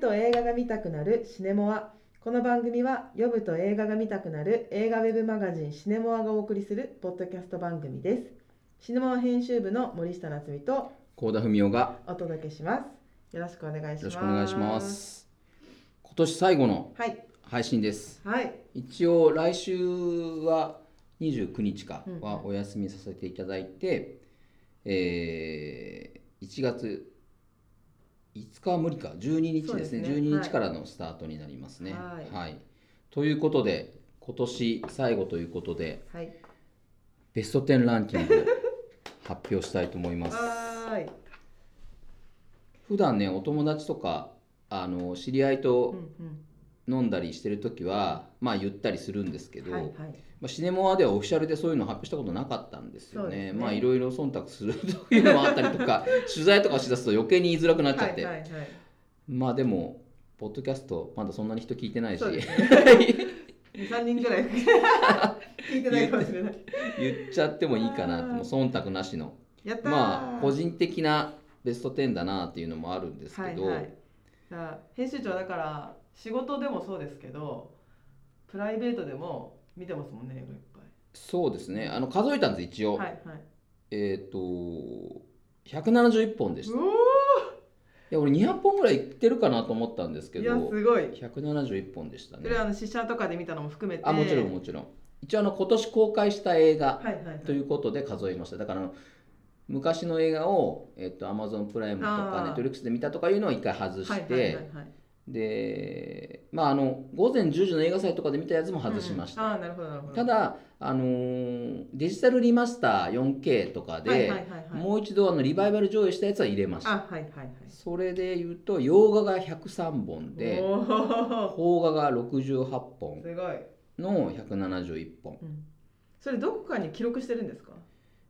と映画が見たくなるシネモア。この番組は呼ぶと映画が見たくなる映画ウェブマガジンシネモアがお送りするポッドキャスト番組です。シネモア編集部の森下夏美と高田文夫がお届けします。よろしくお願いします。よろしくお願いします。今年最後のはい。配信です。はい。一応来週は29日かうん。はお休みさせていただいて、えー1月5日は無理か。12日ですね。ですね。12日からのスタートになりますね。はい。ということで今年最後ということではい。ベスト10ランキング 発表したいと思います。はーい。普段ねお友達とかあの知り合いとうん飲んだりしてる時はまあ言ったりするんですけど、うんはいはいまあ、シネモアではオフィシャルでそういうの発表したことなかったんですよね。ね。まあいろいろ忖度するというのもあったりとか 取材とかしだすと余計に言いづらくなっちゃって、はいはいはい。まあでもポッドキャストまだそんなに人聞いてないし。ね。23人ぐらい聞いてないかもしれない。言っちゃってもいいかなもう忖度なしの。まあ個人的なベスト10だなっていうのもあるんですけど、はいはい、編集長だから仕事でもそうですけどプライベートでも見てますもんね映画いっぱそうですね。あの数えたんです一応、いはいはい。えっ、と171本でした。いうや俺200本ぐらいいってるかなと思ったんですけおーいやどすごい。171本でしたね。それはあの試写とかで見たのも含めて。あもちろんもちろん。一応あの今年公開した映画はいはいはい。ということで数えました。だから昔の映画を、えっと Amazon プライムとあかー。Netflix で見たとかいうのを一回外して、はいはいはいはいでまああの午前10時の映画祭とかで見たやつも外しました、うんうん。ああなるほどなるほど。ただ、あのーデジタルリマスター 4K とかで、もう一度あのリバイバル上映したやつは入れました。あはいはいはい。それで言うと洋画が103本で邦画が68本。の171本。うん、それどこかに記録してるんですか？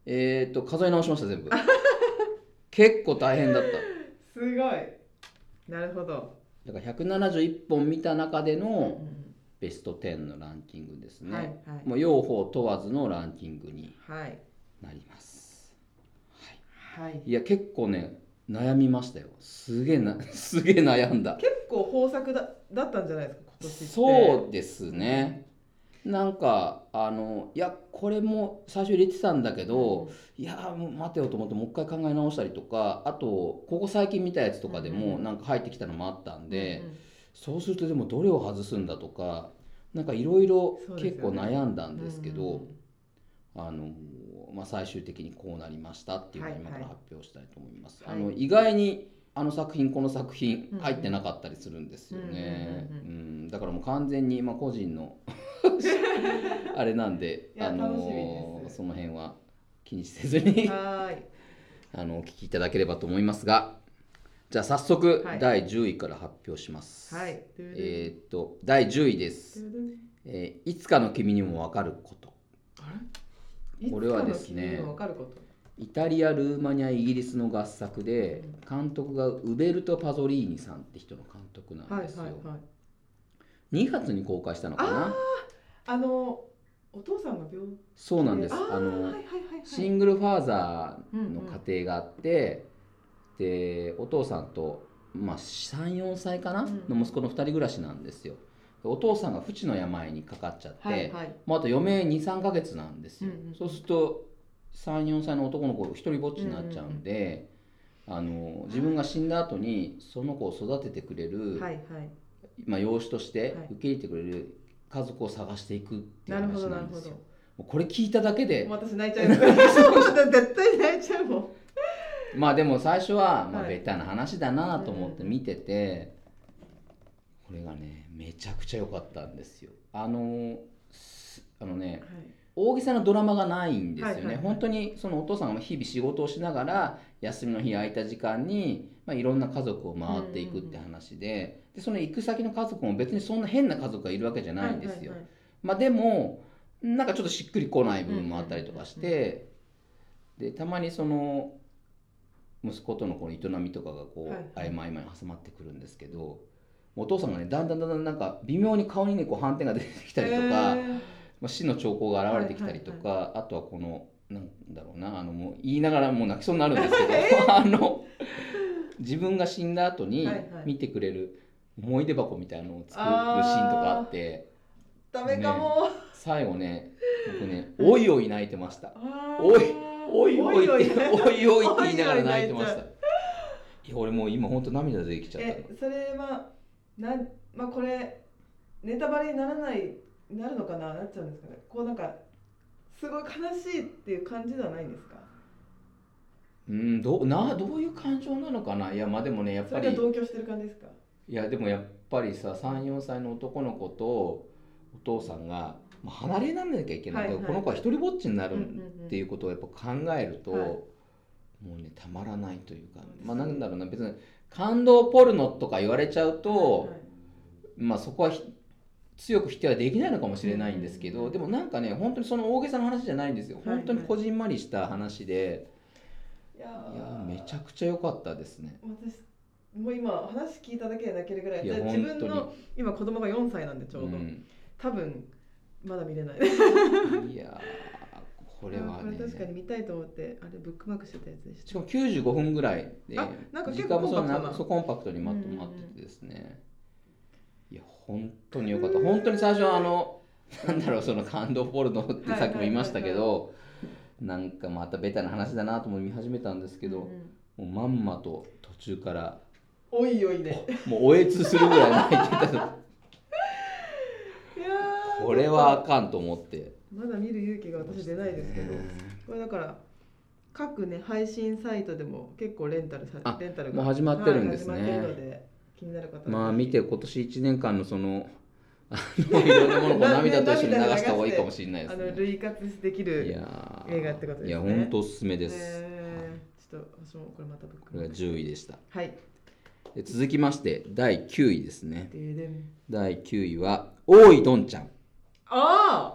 えっ、と数え直しました全部。結構大変だった。すごい。なるほど、だから171本見た中でうん。のベスト10のランキングですね、はいはい。もう両方問わずのランキングにはい。なります、はい。いや結構ね悩みましたよ。すげえな すげえ悩んだ。結構豊作だだったんじゃないですか今年って。そうですねなんかあのいやこれも最初入れてたんだけど、いやもう待てよと思ってもう一回考え直したりとかあとここ最近見たやつとかでもなんか入ってきたのもあったんで、そうするとでもどれを外すんだとかなんかいろいろ結構悩んだんですけど、あのまあ、最終的にこうなりましたっていうのをはいはい今から発表したいと思います。はい。あの意外にあの作品この作品入ってなかったりするんですよね。だからもう完全にまあ個人の あれなんで、あのその辺は気にせずにはーい。あのお聞きいただければと思いますが、じゃあ早速はい。第10位から発表します。はい。えーっと第10位です。えーいつかの君にもわかること。これはですねイタリア、ルーマニア、イギリスの合作で、監督がウベルト・パゾリーニさんって人の監督なんはいですよ。はいはい2月に公開したのかな？あのお父さんが病気そうなんです。あのはいはいはいはい。シングルファーザーの家庭があって、でお父さんと、まあ、34歳かな、うんの息子の2人暮らしなんですよ。でお父さんが不治の病にかかっちゃって、はいはい。もうあと余命23ヶ月なんですよ、うんうん。そうすると34歳の男の子一人ぼっちになっちゃうんで、あの自分が死んだ後にその子を育ててくれる、はいはい。まあ、養子としてはい。受け入れてくれる家族を探していくっていう話どなんですよ。もうこれ聞いただけで私泣いちゃう絶対泣いちゃうもんまあでも最初はまあはい。ベタな話だなと思って見てて、これがねめちゃくちゃ良かったんですよ。あのすあのね大げさなドラマがないんですよね、はいはいはい。本当にそのお父さんが日々仕事をしながら休みの日空いた時間に、まあ、いろんな家族を回っていくって話で,、でその行く先の家族も別にそんな変な家族がいるわけじゃないんですよ、はいはいはい。まあでもなんかちょっとしっくりこない部分もあったりとかして、でたまにその息子とのこの営みとかがこう、はいはい。合間合間に挟まってくるんですけどお父さんがねだんだんだんだんなんか微妙に顔にねこう斑点が出てきたりとか、へーまあ、死の兆候が現れてきたりとか、あとはこのなんだろうなあのもう言いながらもう泣きそうになるんですけど、あの自分が死んだ後にはいはい。見てくれる思い出箱みたいなのを作るシーンとかあってダメかも、最後ね僕ね おいおい泣いてました。おいおいおいおいっておいおい。って言いながら泣いてました。いや俺もう今ほんと涙出てきちゃったえそれはなんまあこれネタバレにならないなるのかななっちゃうんですかね。こうなんかすごい悲しいっていう感じではないんですか？うんどうなどういう感情なのかな？いやまあでもねやっそれぱりが同居してる感じですか？いやでもやっぱりさ34歳の男の子とお父さんがまあ離れなきゃいけない、はいはい。この子は一人ぼっちになるっていうことをやっぱ考えると、はいもうねたまらないというかまあなんだろうな別に感動ポルノとか言われちゃうと、はい。まあそこはひ強く否定はできないのかもしれないんですけど、うん。うんうんでもなんかね本当にその大げさな話じゃないんですよ、はいはい。本当にこじんまりした話で、いやいやーめちゃくちゃ良かったですね。私もう今話聞いただけで泣けるぐらい。自分の今子供が4歳なんでちょうど、ん、多分まだ見れない。いやーこれはね。確かに見たいと思ってあれブックマークしてたやつでししたかも95分ぐらいであなんか時結構間もそんな。コンパクトなそうコンパクトにまとまっててですね、いや本当に良かった。本当に最初はあのなんだろうその感動ポルノってさっきも言いましたけど、なんかまたベタな話だなと思って見始めたんですけど、もうまんまと途中からおいおいでもうおえつするぐらい泣いてた。いやーこれはあかんと思って。まだ見る勇気が私出ないですけど。これだから各ね配信サイトでも結構レンタルさあレンタルがもう始まってるんですね。はい始まってるので気になる方はまあ見て今年1年間のそのあの いろんなものを涙と一緒に流した方がいいかもしれないですあのね類活できいる映画ってことですね。いや本当おすすめです、えー。ちょっと私もこれまたこれが10位でした。はい。で続きまして第9位ですね。第9位は大井どんちゃん。あ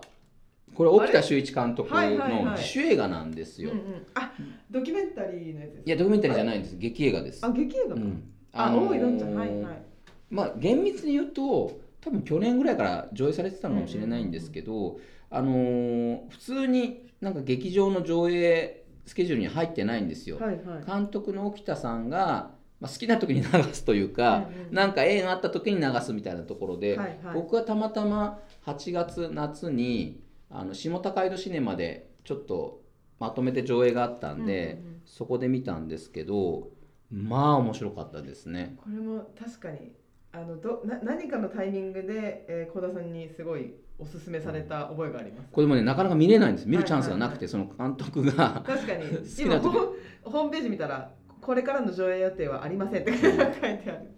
これ沖田修一監督の自主映画なんですよ、あドキュメンタリーのやつですいやドキュメンタリーじゃないんです、劇映画です。あ劇映画か、うんあ、のー大井どんちゃんはいはい。まあ厳密に言うと多分去年ぐらいから上映されてたのかもしれないんですけど、あのー普通になんか劇場の上映スケジュールに入ってないんですよ、はいはい。監督の沖田さんが、まあ、好きな時に流すというか、うんうんなんか縁あった時に流すみたいなところで、はいはい。僕はたまたま8月夏にあの下高井戸シネマでちょっとまとめて上映があったんで、うんうんうん。そこで見たんですけどまあ面白かったですね。これも確かにあのどな何かのタイミングでえー小、田さんにすごいおすすめされた覚えがあります？これもねなかなか見れないんです。見るチャンスがなくて、その監督が。確かに。今ホーホームページ見たらこれからの上映予定はありませんって書いてある。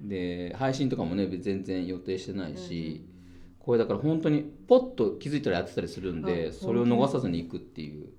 で配信とかもね全然予定してないし、これだから本当にポッと気づいたらやってたりするんであそれを逃さずに行くっていう。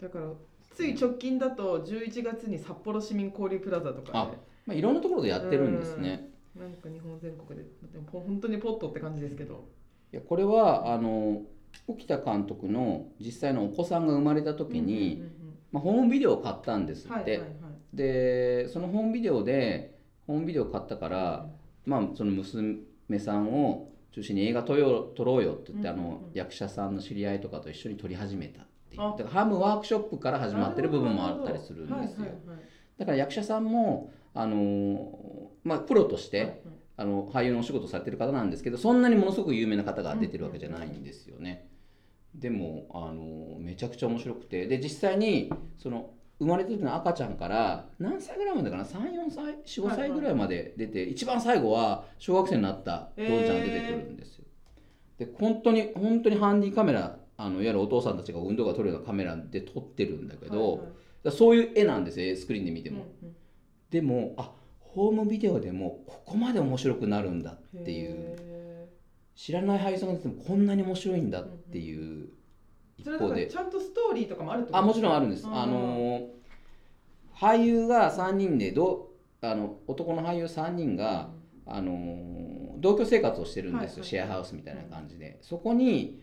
だからつい直近だと11月に札幌市民交流プラザとかあ、まあ、いろんなところでやってるんですね。で、なんか日本全国ででも本当にポットって感じですけど。いやこれはあの沖田監督の実際のお子さんが生まれた時に、うんうんまあ、ホームビデオを買ったんですって、うんはいはいはい。でそのホームビデオでホームビデオ買ったから、まあ、その娘さんを中心に映画撮よう撮ろうよって言って、うんうんうんあの役者さんの知り合いとかと一緒に撮り始めたっていう。あだからハムワークショップから始まってる部分もあったりするんですよ、だから役者さんもあのーまあ、プロとして、あの俳優のお仕事されてる方なんですけどそんなにものすごく有名な方が出てるわけじゃないんですよね。でもあのめちゃくちゃ面白くて。で実際にその生まれた時の赤ちゃんから何歳ぐらいまでかな？34歳45歳ぐらいまで出て、一番最後は小学生になったどんちゃんが出てくるんですよ。で本当に本当にハンディカメラあのいわゆるお父さんたちが運動が撮るようなカメラで撮ってるんだけど、はいはい。そういう絵なんですよスクリーンで見ても。うんうんでもあホームビデオでもここまで面白くなるんだっていう。へ知らない俳優さんが出てもこんなに面白いんだっていうーそれだから一方でちゃんとストーリーとかもあるってこと？あもちろんあるんです。うんあのー俳優が3人でどあの男の俳優3人が、あのー同居生活をしてるんですよ、はいはい。シェアハウスみたいな感じで。そこに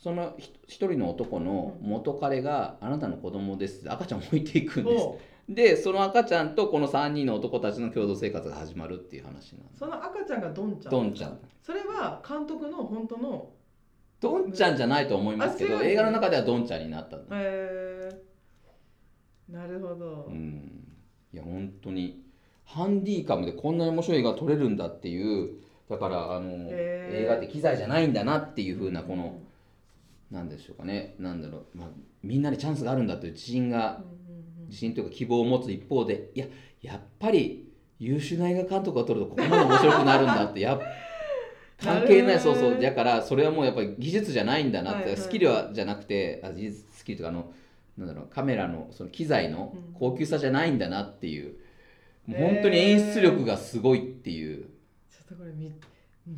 そのひ一人の男の元彼が「あなたの子供です」赤ちゃんを置いていくんです。でその赤ちゃんとこの3人の男たちの共同生活が始まるっていう話なんその赤ちゃんがドンちゃん。ドンちゃん。それは監督の本当のドンちゃんじゃないと思いますけど映画の中ではドンちゃんになったへえなるほど、うん。いや本当にハンディカムでこんなに面白い映画撮れるんだっていうだからあのへー。映画って機材じゃないんだなっていう風なこのなんでしょうかね。なんだろう、まあ、みんなにチャンスがあるんだという自信が自信というか希望を持つ一方でいややっぱり優秀な映画監督が撮るとここまで面白くなるんだって やっ関係ない。そうそう。だからそれはもうやっぱり技術じゃないんだなって、はいはい。スキルはじゃなくてあ技術スキルとかあのなんだろうカメラのその機材のうん。高級さじゃないんだなっていう、もう本当に演出力がすごいっていう、ちょっとこれみ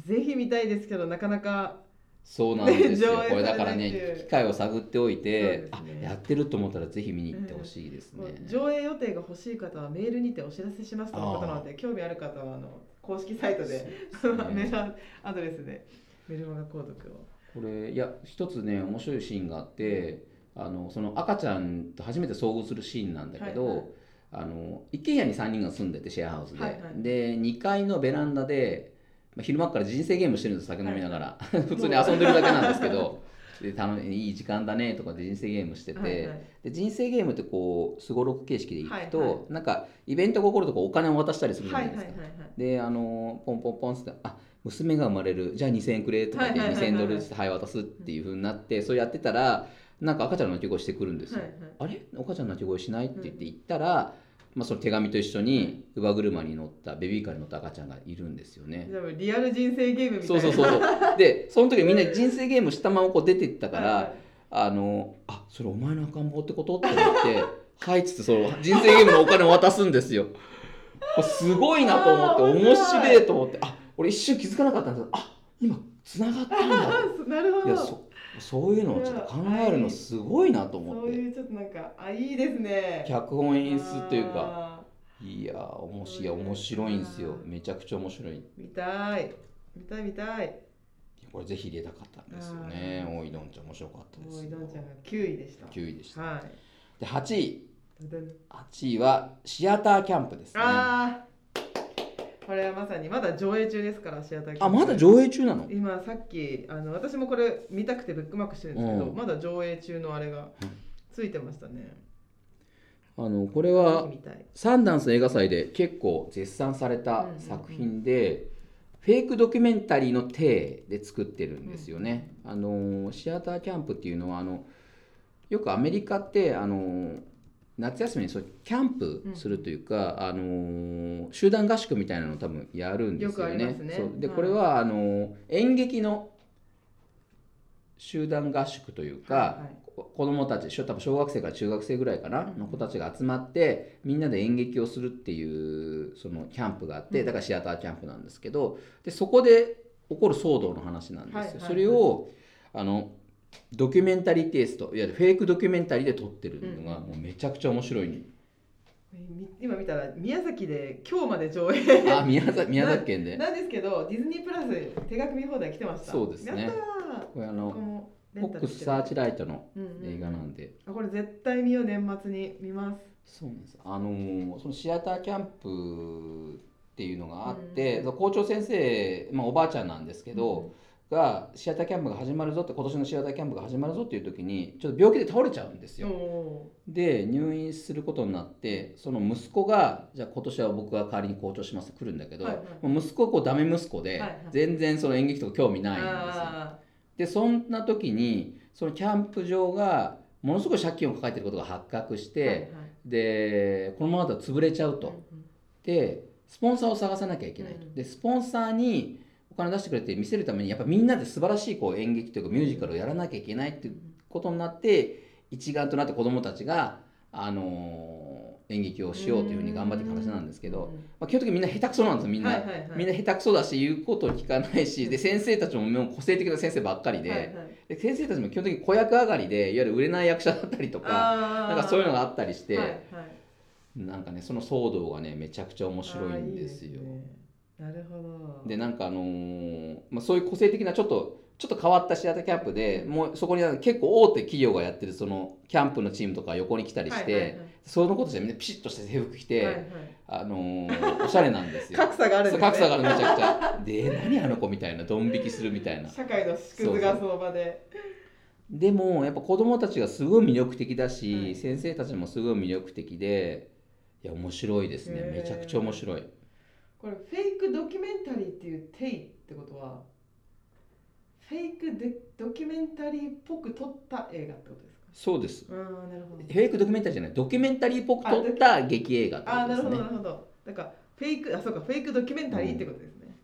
ぜひ見たいですけどなかなかそうなんですよ。これだからね機会を探っておいて、ね。やってると思ったらぜひ見に行ってほしいですね。もう、上映予定が欲しい方はメールにてお知らせしますとのことなので興味ある方はあの公式サイトでね。メールアドレスでメルマガ購読を。これいや一つね面白いシーンがあってあのその赤ちゃんと初めて遭遇するシーンなんだけど、はいはい。あの一軒家に3人が住んでてシェアハウスで、はいはい。で2階のベランダで、まあ、昼間から人生ゲームしてるんです酒飲みながら、普通に遊んでるだけなんですけど。で楽いい時間だねとかで人生ゲームしてて、はいはい。で人生ゲームってこうすごろく形式でいくと、はいはなんかイベントが起こるとお金を渡したりするじゃはないいですか。はいはいはいであのポンポンポンってあ娘が生まれる。じゃあ2000円くれとか言ってはいはいはいはい。2000ドルってはい渡すっていうふうになってそうやってたらなんか赤ちゃんの泣き声してくるんですよ、はいはい。あれ？お母ちゃんの泣き声しない？って言って行ったら、まあ、その手紙と一緒に乳母車に乗ったベビーカーに乗った赤ちゃんがいるんですよね。リアル人生ゲームみたいな。そうそうそうそう。でその時みんな人生ゲームしたままこう出てったから、あのあそれお前の赤ん坊ってこと？って思ってはいっつってその人生ゲームのお金を渡すんですよ。すごいなと思って面面白いと思ってあ俺一瞬気づかなかったんですけどあ今つながったんだあ なるほど。いやそそういうのをちょっと考えるのすごいなと思って。そういうちょっとなんかあいいですね。脚本演出というか。あいやー面白い面白いんですよ。めちゃくちゃ面白い。ー見たい。見たい見たい。これぜひ入れたかったんですよね。大井どんちゃん面白かったですもういよどんちゃんが9位でした。9位でした。はい。で8位でで8位はシアターキャンプですね。ああーこれはまさにまだ上映中ですからシアターキャンプまだ上映中なの？今さっきあの私もこれ見たくてブックマークしてるんですけど、うん。まだ上映中のあれがうんついてましたね、あのこれはサンダンス映画祭で結構絶賛された作品で、フェイクドキュメンタリーの体で作ってるんですよね。あのシアターキャンプっていうのはあのよくアメリカってあの夏休みにそうキャンプするというか、あの集団合宿みたいなのを多分やるんですよね。よね。そう。ではいこれはあの演劇の集団合宿というか、はいはい。こ子供たち小多分小学生から中学生ぐらいかな、の子たちが集まってみんなで演劇をするっていうそのキャンプがあって、うん。だからシアターキャンプなんですけどでそこで起こる騒動の話なんですよ、はいはいはい。それをあのドキュメンタリーテイストいわゆるフェイクドキュメンタリーで撮ってるのがうん。もうめちゃくちゃ面白い、み今見たら宮崎で今日まで上映。あ宮崎 宮崎県で。なんですけどディズニープラス手書き見放題来てました。そうですね。これあのフォックスサーチライトのうんうん。映画なんで、あこれ絶対見よう年末に見ます。そうなんです。あのーそのシアターキャンプっていうのがあって、その校長先生、まあ、おばあちゃんなんですけど、がシアターキャンプが始まるぞって今年のシアターキャンプが始まるぞっていう時にちょっと病気で倒れちゃうんですおよ。おで入院することになってその息子がじゃあ今年は僕が代わりに校長しますって来るんだけど、はいはい。息子はこうダメ息子で、はいはい。全然その演劇とか興味ーないんですよ。あでそんな時にそのキャンプ場がものすごい借金を抱えてることが発覚しーて、はいはい。でこのままだと潰れちゃうと。うんうん。でスポンサーを探さなきゃいけないと、うん。でスポンサーにお金出してくれて見せるためにやっぱみんなで素晴らしいこう演劇というかミュージカルをやらなきゃいけないっていうことになって一丸となって子どもたちが、あのー演劇をしようというふうに頑張っていく話なんですけど、うん。まあ、基本的にみんな下手くそなんですよみんな、はいはいはい。みんな下手くそだし言うことを聞かないしで先生たちももう個性的な先生ばっかりで,、はいはいで先生たちも基本的に子役上がりでいわゆる売れない役者だったりとかなんかそういうのがあったりして。はいはい。なんかねその騒動がねめちゃくちゃ面白いんですよ。いいねなるほど。でなんかあのーまあ、そういう個性的なちょっとちょっと変わったシアターキャンプでもうそこには結構大手企業がやってるそのキャンプのチームとか横に来たりして、はいはいはい。そのことじゃみんなピシッとした制服着て、はいはい。あのーおしゃれなんですよ。格差があるんですね。格差がある。めちゃくちゃ。で何あの子みたいなドン引きするみたいな。社会の縮図がその場で。でもやっぱ子供たちがすごい魅力的だし、はい。先生たちもすごい魅力的でいや面白いですね。めちゃくちゃ面白いこれフェイクドキュメンタリーっていう定義ってことはフェイクでドキュメンタリーっぽく撮った映画ってことですか？そうです。ああなるほど。フェイクドキュメンタリーじゃないドキュメンタリーっぽく撮った劇映画ってああなるほことですねどなるほど。だからフェイクあそうかフェイクドキュメンタリーってことですね、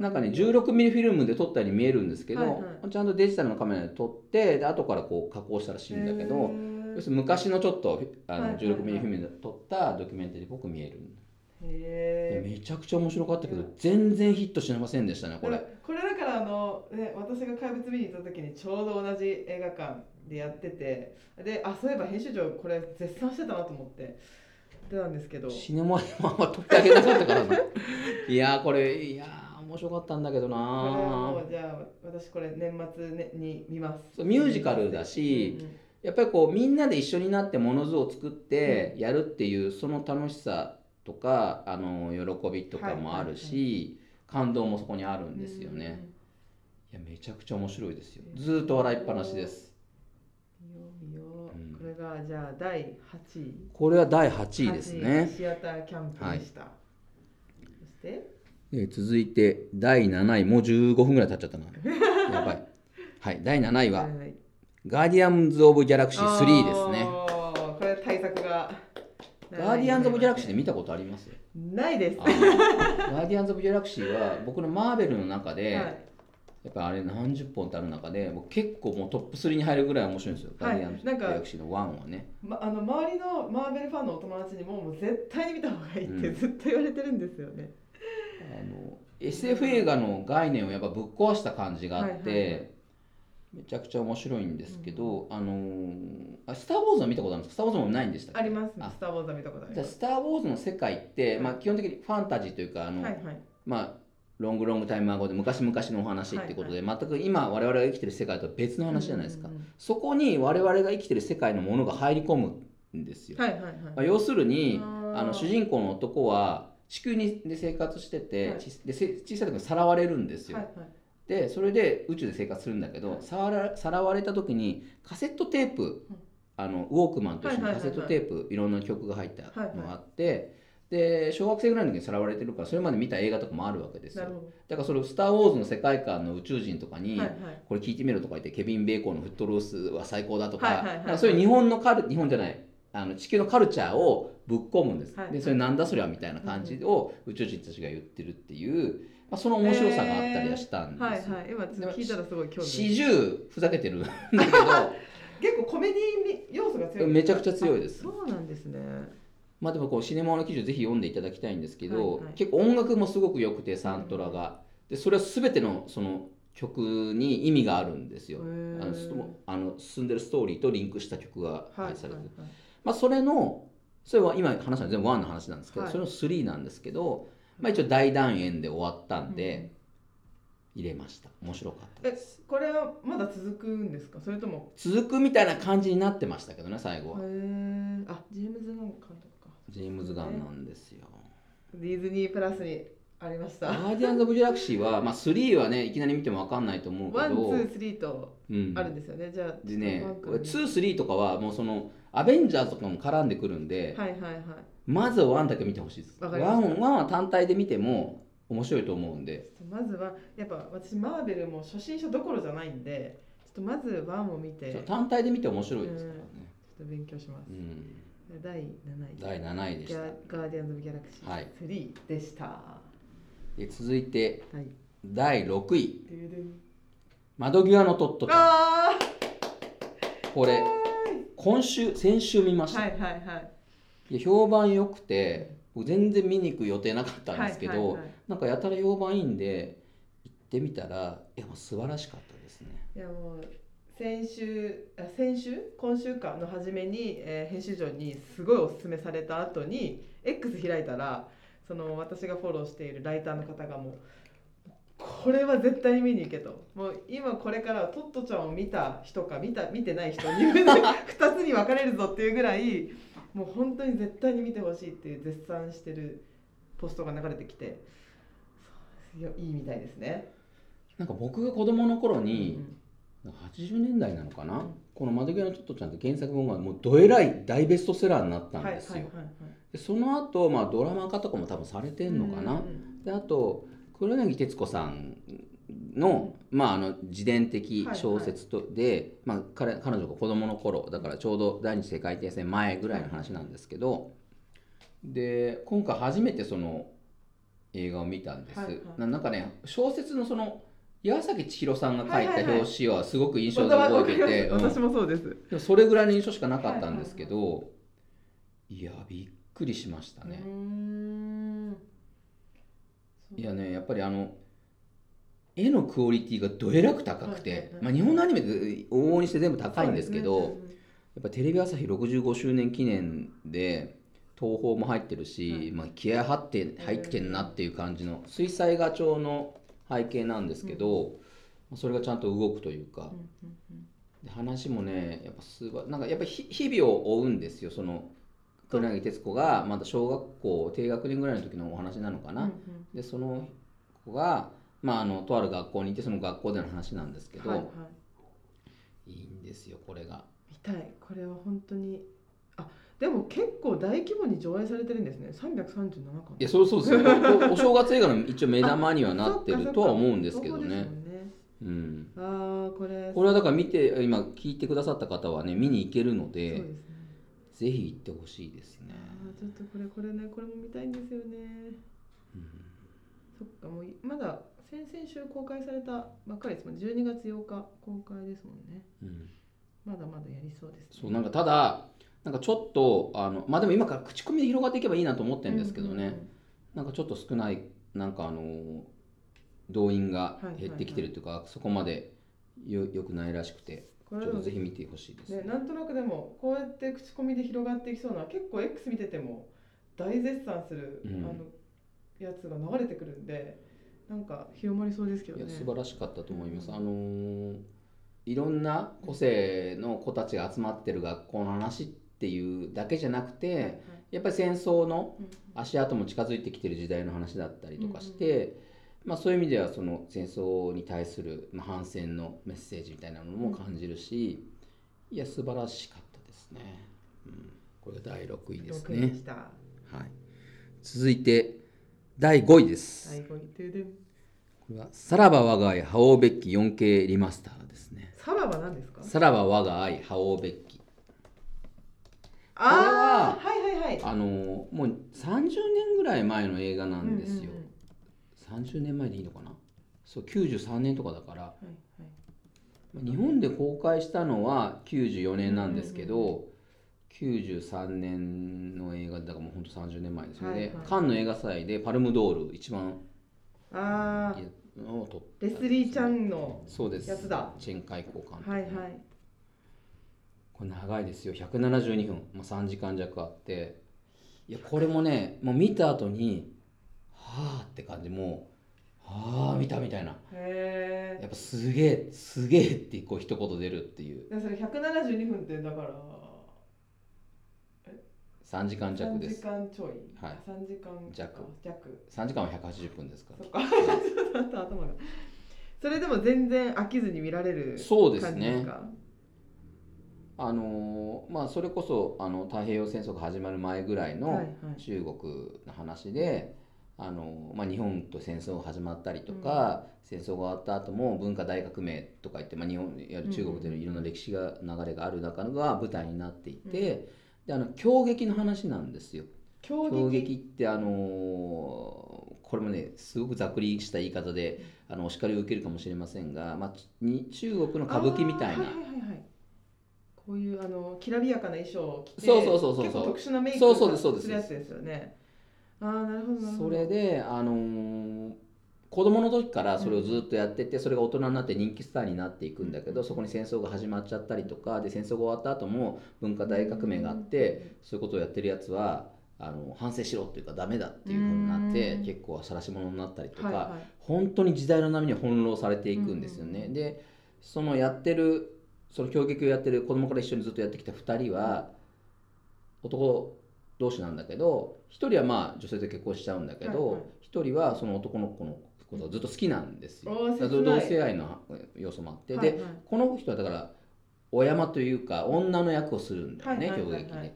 なんかね16ミリフィルムで撮ったように見えるんですけど、はいはちゃんとデジタルのカメラで撮ってで後からこう加工したらしいんだけど要するに昔のちょっとあのはいはいはい。16ミリフィルムで撮ったドキュメンタリーっぽく見える、へえめちゃくちゃ面白かったけど全然ヒットしませんでしたねこれ。これだからあの、ね、私が怪物見に行った時にちょうど同じ映画館でやっててであそういえば編集長これ絶賛してたなと思って出たんですけど。シネマでま撮ってあげなかったからな。いやーこれいやー面白かったんだけどなうじゃあ私これ年末、ね、に見ます。ミュージカルだしうんうん。やっぱりこうみんなで一緒になってもの図を作ってやるっていうその楽しさとかあの喜びとかもあるし、感動もそこにあるんですよね、いやめちゃくちゃ面白いですよ。ずーっと笑いっぱなしです。これがじゃあ第8位。これは第8位です8位ねシアターキャンプでした、そして？で続いて第7位もう15分ぐらい経っちゃったな。やばい。はい第7位ははい「ガーディアンズ・オブ・ギャラクシー3」ですねガーディアンズ・オブ・ギャラクシーで見たことあります？ないです。ガーディアンズ・オブ・ギャラクシーは僕のマーベルの中で、はい。やっぱあれ何十本ってある中でもう結構もうトップ3に入るぐらい面白いんですよ、はい。ガーディアンズ・なんかギャラクシーの1はね。ま、あの周りのマーベルファンのお友達にももう絶対に見た方がいいってうんずっと言われてるんですよね、あの SF 映画の概念をやっぱぶっ壊した感じがあって、はいはいはいめちゃくちゃ面白いんですけど、あのーあスター・ウォーズは見たことあるんですか？スター・ウォーズもないんでしたありますあ。スター・ウォーズは見たことあります。じゃあスター・ウォーズの世界って、まあ、基本的にファンタジーというかあの、はいはい。まあロングロングタイムアゴで昔々のお話っていうことで、全く今我々が生きてる世界とは別の話じゃないですか、うんうんそこに我々が生きてる世界のものが入り込むんですよ、はいはいはい。まあ、要するにあの主人公の男は地球にで生活してて、はい。ちでせ小さい時にさらわれるんですよ、はいはいでそれで宇宙で生活するんだけど、はい。さらさらわれた時にカセットテープ、うん。あのウォークマンと一緒にカセットテープいろんな曲が入ったのがあって、で小学生ぐらいの時にさらわれてるからそれまで見た映画とかもあるわけですよ。だからそれを「スター・ウォーズ」の世界観の宇宙人とかに、これ聞いてみろとか言ってケビン・ベーコンのフットロースは最高だとか,、そういう日本のカル日本じゃないあの地球のカルチャーをぶっ込むんです、はいでそれなんだそれはみたいな感じを宇宙人たちが言ってるっていう、まあ、その面白さがあったりはしたんですよ、はいはい。今聞いたらすごい興味。始終ふざけてるんだ 結構コメディ要素が強い。けどめちゃくちゃ強いです。あそうなんですね。まあでもこうシネマの記事をぜひ読んでいただきたいんですけど、はいはい。結構音楽もすごく良くてサントラが。でそれは全てのその曲に意味があるんですよ。あのあの進んでるストーリーとリンクした曲が配されてる、はいまあ、それのそれは今話したの全部1の話なんですけど、はい。それの3なんですけど、まあ、一応大団円で終わったんで、入れました。面白かったえです。これはまだ続くんですか？それとも？続くみたいな感じになってましたけどね最後は、へえあジェームズ・ガン監督か。ジェームズ・ガンなんですよ。ディズニープラスにありました。ガーディアンズ・オブ・ギャラクシーは、まあ、3はねいきなり見ても分かんないと思うけど one、two、 three とうん。あるんですよね、じゃあでね one からね23とかはもうそのアベンジャーズとかも絡んでくるんで、はいはいはい。まずは1だけ見てほしいです。わかりました。1, は単体で見ても面白いと思うんで。まずはやっぱ私マーベルも初心者どころじゃないんでちょっとまず one を見て。単体で見て面白いですからね、と勉強します、うん。第7位。第7位でした。ガーディアンズ・オブ・ギャラクシーはい。3でした、で続いてはい。第6位。ででん「窓際のトットちゃん。あ」これ今週先週見ました、ーはいはいはい。いや評判良くて僕全然見に行く予定なかったんですけど、はいはいはい。なんかやたら評判いいんで行ってみたらいやもう素晴らしかったですね。いやもう先週あ先週？今週かの初めに、えー編集長にすごいおすすめされた後に X 開いたらその私がフォローしているライターの方がもうこれは絶対に見に行けと。もう今これからはトットちゃんを見た人か見た見てない人に2 つに分かれるぞっていうぐらいもう本当に絶対に見てほしいっていう絶賛してるポストが流れてきて。いやいいみたいですね。なんか僕が子供の頃にうん80年代なのかな、うん。この「窓際のトットちゃん」って原作本がもうどえらい大ベストセラーになったんですよ、でその後、まあドラマ化とかも多分されてんのかな、うんうん。であと黒柳徹子さんの,、まあ、あの自伝的小説とで、まあ、彼彼女が子供の頃だからちょうど第二次世界大戦前ぐらいの話なんですけど、で今回初めてその映画を見たんです、はいはい。ななんかね小説のその岩崎千尋さんが書いたはいはいはい。表紙はすごく印象うんで覚えてて、うん。私もそうです、でもそれぐらいの印象しかなかったんですけど、いやびっくりしましたねいやねやっぱりあの絵のクオリティがどえらく高くて、まあ、日本のアニメって往々にして全部高いんですけどやっぱテレビ朝日65周年記念で東宝も入ってるし、はい。まあ、気合入って入ってんなっていう感じの水彩画調の背景なんですけど、まあそれがちゃんと動くというか、話もねやっぱすばなんかやっぱひ日々を追うんですよその黒柳徹子がまだ小学校低学年ぐらいの時のお話なのかな、うんでその子が、まあ、あのとある学校にいてその学校での話なんですけど、うんはいはい。い、いんですよこれが。見たい。これは本当にあでも結構大規模に上映されてるんですね。337巻。いやそうそうですよ。お お正月映画の一応目玉にはなってるとは思うんですけどね。うん、ああこれこれはだから見て今聞いてくださった方はね見に行けるのそうでぜひ行ってほしいですね、ちょっとこれこれねこれも見たいんですよね。うん。そっかもういまだ先々週公開されたばっかりですもん12月8日公開ですもんね。うん。まだまだやりそうです、ね、そうなんかただなんかちょっとあのまあでも今から口コミで広がっていけばいいなと思ってるんですけどね、なんかちょっと少ないなんかあの動員が減ってきてるというか、そこまでよよくないらしくてちょっとぜひ見てほしいです、ね、なんとなくでもこうやって口コミで広がっていきそうな結構 X 見てても大絶賛する、うん。あのやつが流れてくるんでなんか広まりそうですけどね。いや素晴らしかったと思います、うんあのーいろんな個性の子たちが集まってる学校の話っていうだけじゃなくて、はいはい。やっぱり戦争のうん足跡も近づいてきてる時代の話だったりとかして、まあ、そういう意味ではその戦争に対する、まあ、反戦のメッセージみたいなものも感じるし、いや素晴らしかったですね、うん、これが第6位です6位ねで、した。はい、続いて第5位です、最後にてでんこれは「さらば我が愛覇王べき 4K リマスター」ですね。さらば何ですか？さらば我が愛覇王べきああはいはいはい。あのーもう30年ぐらい前の映画なんですよ、うんうんうん30年前でいいのかな？そう93年とかだから。はいはい。まあ日本で公開したのは94年なんですけど、93年の映画だからもうほんと30年前ですよね、はいはい。カンヌ映画祭でパルムドール一番ああレスリーちゃんのやつだ。チェンカイコ監督、はいはい。これ長いですよ。172分、まあ、3時間弱あって。いやこれもねもう見た後にはあって感じ。もうはあ見たみたいな。へえやっぱすげえすげえってこう一言出るっていう。それ172分ってだから3時間弱3時です間ちょい。はい。3時間弱。弱。3時間は180分ですか。らそっか。ちょっと頭が。それでも全然飽きずに見られるそうですね。感じですか。あのーまあそれこそあの太平洋戦争が始まる前ぐらいのはいはい。中国の話で、あのーまあ、日本と戦争が始まったりとか、戦争が終わった後も文化大革命とか言って、まあ、日本いわゆる中国でのいろんな歴史が流れがある中が舞台になっていて、であの狂撃の話なんですよ。衝狂撃撃ってあのーこれもねすごくざっくりした言い方であのお叱りを受けるかもしれませんが、まあ、に中国の歌舞伎みたいな。あーはいはいはいはい。こういうあのきらびやかな衣装を着てそうそうそうそう結構特殊なメイクそうそうですそうです。するやつですよね。ああなるほどなるほど。それであのー子供の時からそれをずっとやってて、それが大人になって人気スターになっていくんだけど、そこに戦争が始まっちゃったりとかで戦争が終わった後も文化大革命があって、そういうことをやってるやつはあの反省しろっていうかダメだっていうふうになって、うん。結構晒し者になったりとか、はいはい。本当に時代の波に翻弄されていくんですよね。うんでそのやってるその狂撃をやってる子供から一緒にずっとやってきた2人は男同士なんだけど1人はまあ女性と結婚しちゃうんだけはいはい。ど1人はその男の子のことがずっと好きなんですよ。おーだから切ない同性愛の要素もあって、はいはい。でこの人はだからお山というか女の役をするんだよね、はいはいはいはい。狂撃で。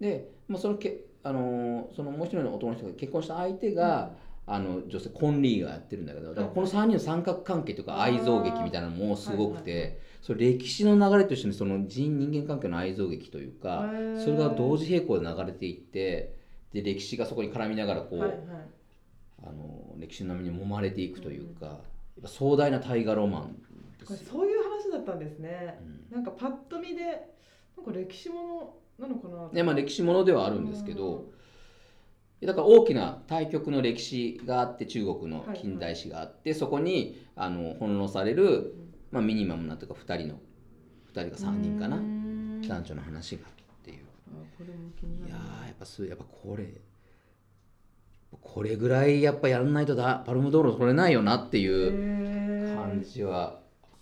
で、まあ、そのけあのそのもう一人の男の人が結婚した相手が、あの女性コンリーがやってるんだけどだからこの3人の三角関係とか愛憎劇みたいなのもすごくはいてそれ歴史の流れとしてその人人間関係の愛憎劇というかそれが同時並行で流れていってで歴史がそこに絡みながらこう、はいはい。あの歴史の波に揉まれていくというか、やっぱ壮大な大河ロマン。そういう話だったんですね。うん。なんかパッと見でなんか歴史ものなのかなねまあ、歴史ものではあるんですけど、だから大きな対極の歴史があって中国の近代史があって、そこにあの翻弄される、まあ、ミニマムなというか2人の2人か3人かな。うん。男女の話がっていう。あこれも気にないるやーやっぱすやっぱこれこれぐらいやっぱやらないとだパルムドール取れないよなっていう感じは、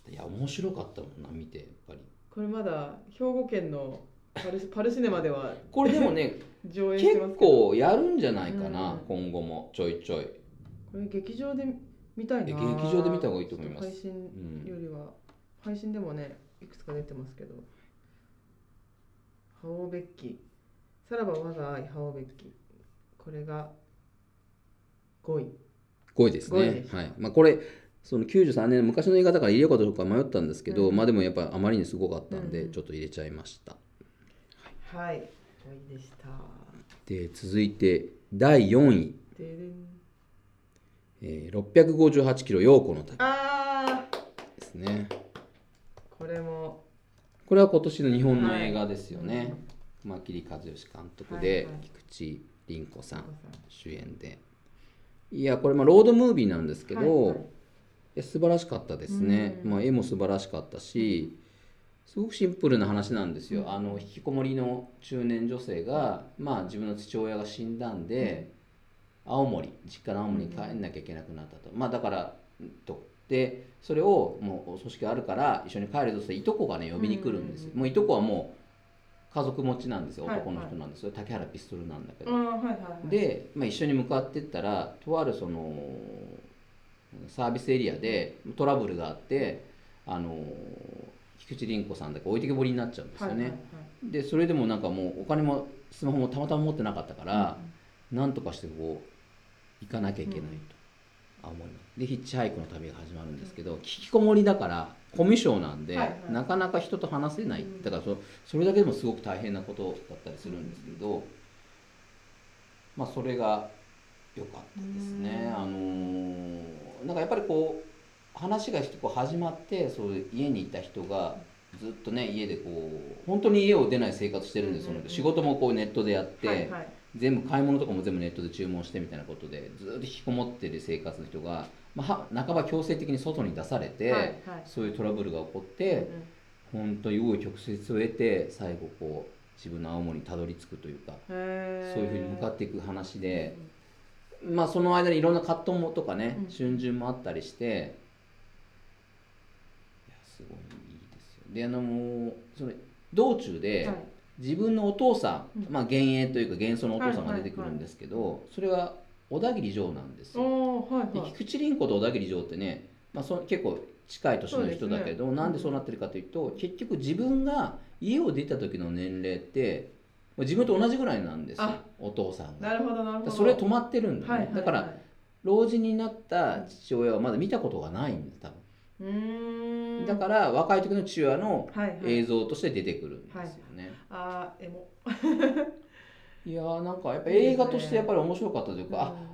いや面白かったもんな見てやっぱり。これまだ兵庫県のパルス パルシネマではこれでもね 上映結構やるんじゃないかな、うん。今後もちょいちょい。これ劇場で見たいなえ劇場で見た方がいいと思います。配信よりは、配信でもねいくつか出てますけど「ハオベッキ」「さらば我が愛ハオベッキ」これが5位。5位です5位ねはい。まあこれその93年の昔の映画だから入れようかどうか迷ったんですけど、うん。まあでもやっぱあまりにすごかったんで、うん。ちょっと入れちゃいました。はい。5位でした。で続いて第4位、でれんえー、658キロ陽子の旅あですね。ーこれも。これは今年の日本の映画ですよね、熊切和義監督で、はいはい。菊池凛子さん主演で。いやこれまあロードムービーなんですけど、はいはい。素晴らしかったですね、うん。まあ、絵も素晴らしかったしすごくシンプルな話なんですよ、うん。あの引きこもりの中年女性が、まあ、自分の父親が死んだんで、青森実家の青森に帰んなきゃいけなくなったと、まあだからとでそれをもうお組織があるから一緒に帰るとしていとこがね呼びに来るんですもういとこはもう家族持ちなんですよ。はい男の人なんですよ、竹原ピストルなんだけど、で、まあ、一緒に向かってったらとあるそのサービスエリアでトラブルがあってあの菊池凛子さんだけ置いてけぼりになっちゃうんですよね、でそれでもなんかもうお金もスマホもたまたま持ってなかったから、なんとかしてこう行かなきゃいけないと、青森にでヒッチハイクの旅が始まるんですけど、引きこもりだからコミュ障なんで、はいはい。なかなか人と話せない、うんだからそそれだけでもすごく大変なことだったりするんですけど、まあそれが良かったですね、うん。あのーなんかやっぱりこう話がこう始まってそう家にいた人がずっとね家でこう本当に家を出ない生活してるんです、うんうんうん。仕事もこうネットでやって、はいはい全部買い物とかも全部ネットで注文してみたいなことでずっと引きこもってる生活の人が、まあ、は半ば強制的に外に出されて、はいはい。そういうトラブルが起こって、本当に紆余曲折を得て最後こう自分の青森にたどり着くというか、そういうふうに向かっていく話で、まあその間にいろんな葛藤もとかね、うん。春巡もあったりしていやすごいいいですよ。であのもうその道中で、はい自分のお父さん、うん。まあ、幻影というか幻想のお父さんが出てくるんですけど、それは小田切城なんですよ。はいはい。で菊池凛子と小田切城ってね、まあ、そ結構近い年の人だけど、ね。なんでそうなってるかというと結局自分が家を出た時の年齢ってまあ自分と同じぐらいなんですよあお父さんが。なるほどなるほど。それ止まってるんだよね、はいはいはい。だから老人になった父親はまだ見たことがないんです多うーん。分だから若い時の父親のはいはい。映像として出てくるんですよね、あーエモ。い、やーなんかやっぱ映画としてやっぱり面白かったというか、あうん。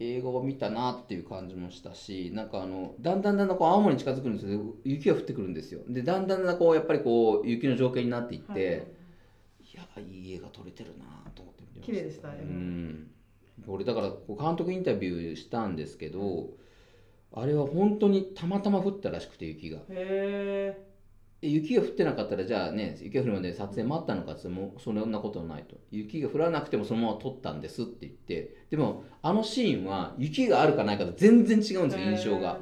映画を見たなっていう感じもしたしなんかあのだんだんだんだんこう青森に近づくんですけど雪が降ってくるんですよ。でだんだんだんだんこうやっぱりこう雪の条件になっていって、はいはい。いやいい映画撮れてるなと思って見てま綺麗でしたうねん。俺だからこう監督インタビューしたんですけどあれは本当にたまたま降ったらしくて雪が。へで雪が降ってなかったらじゃあね雪が降るまで撮影待ったのかって言ってもそんなことはないと。雪が降らなくてもそのまま撮ったんですって言って。でもあのシーンは雪があるかないかと全然違うんですよ印象が。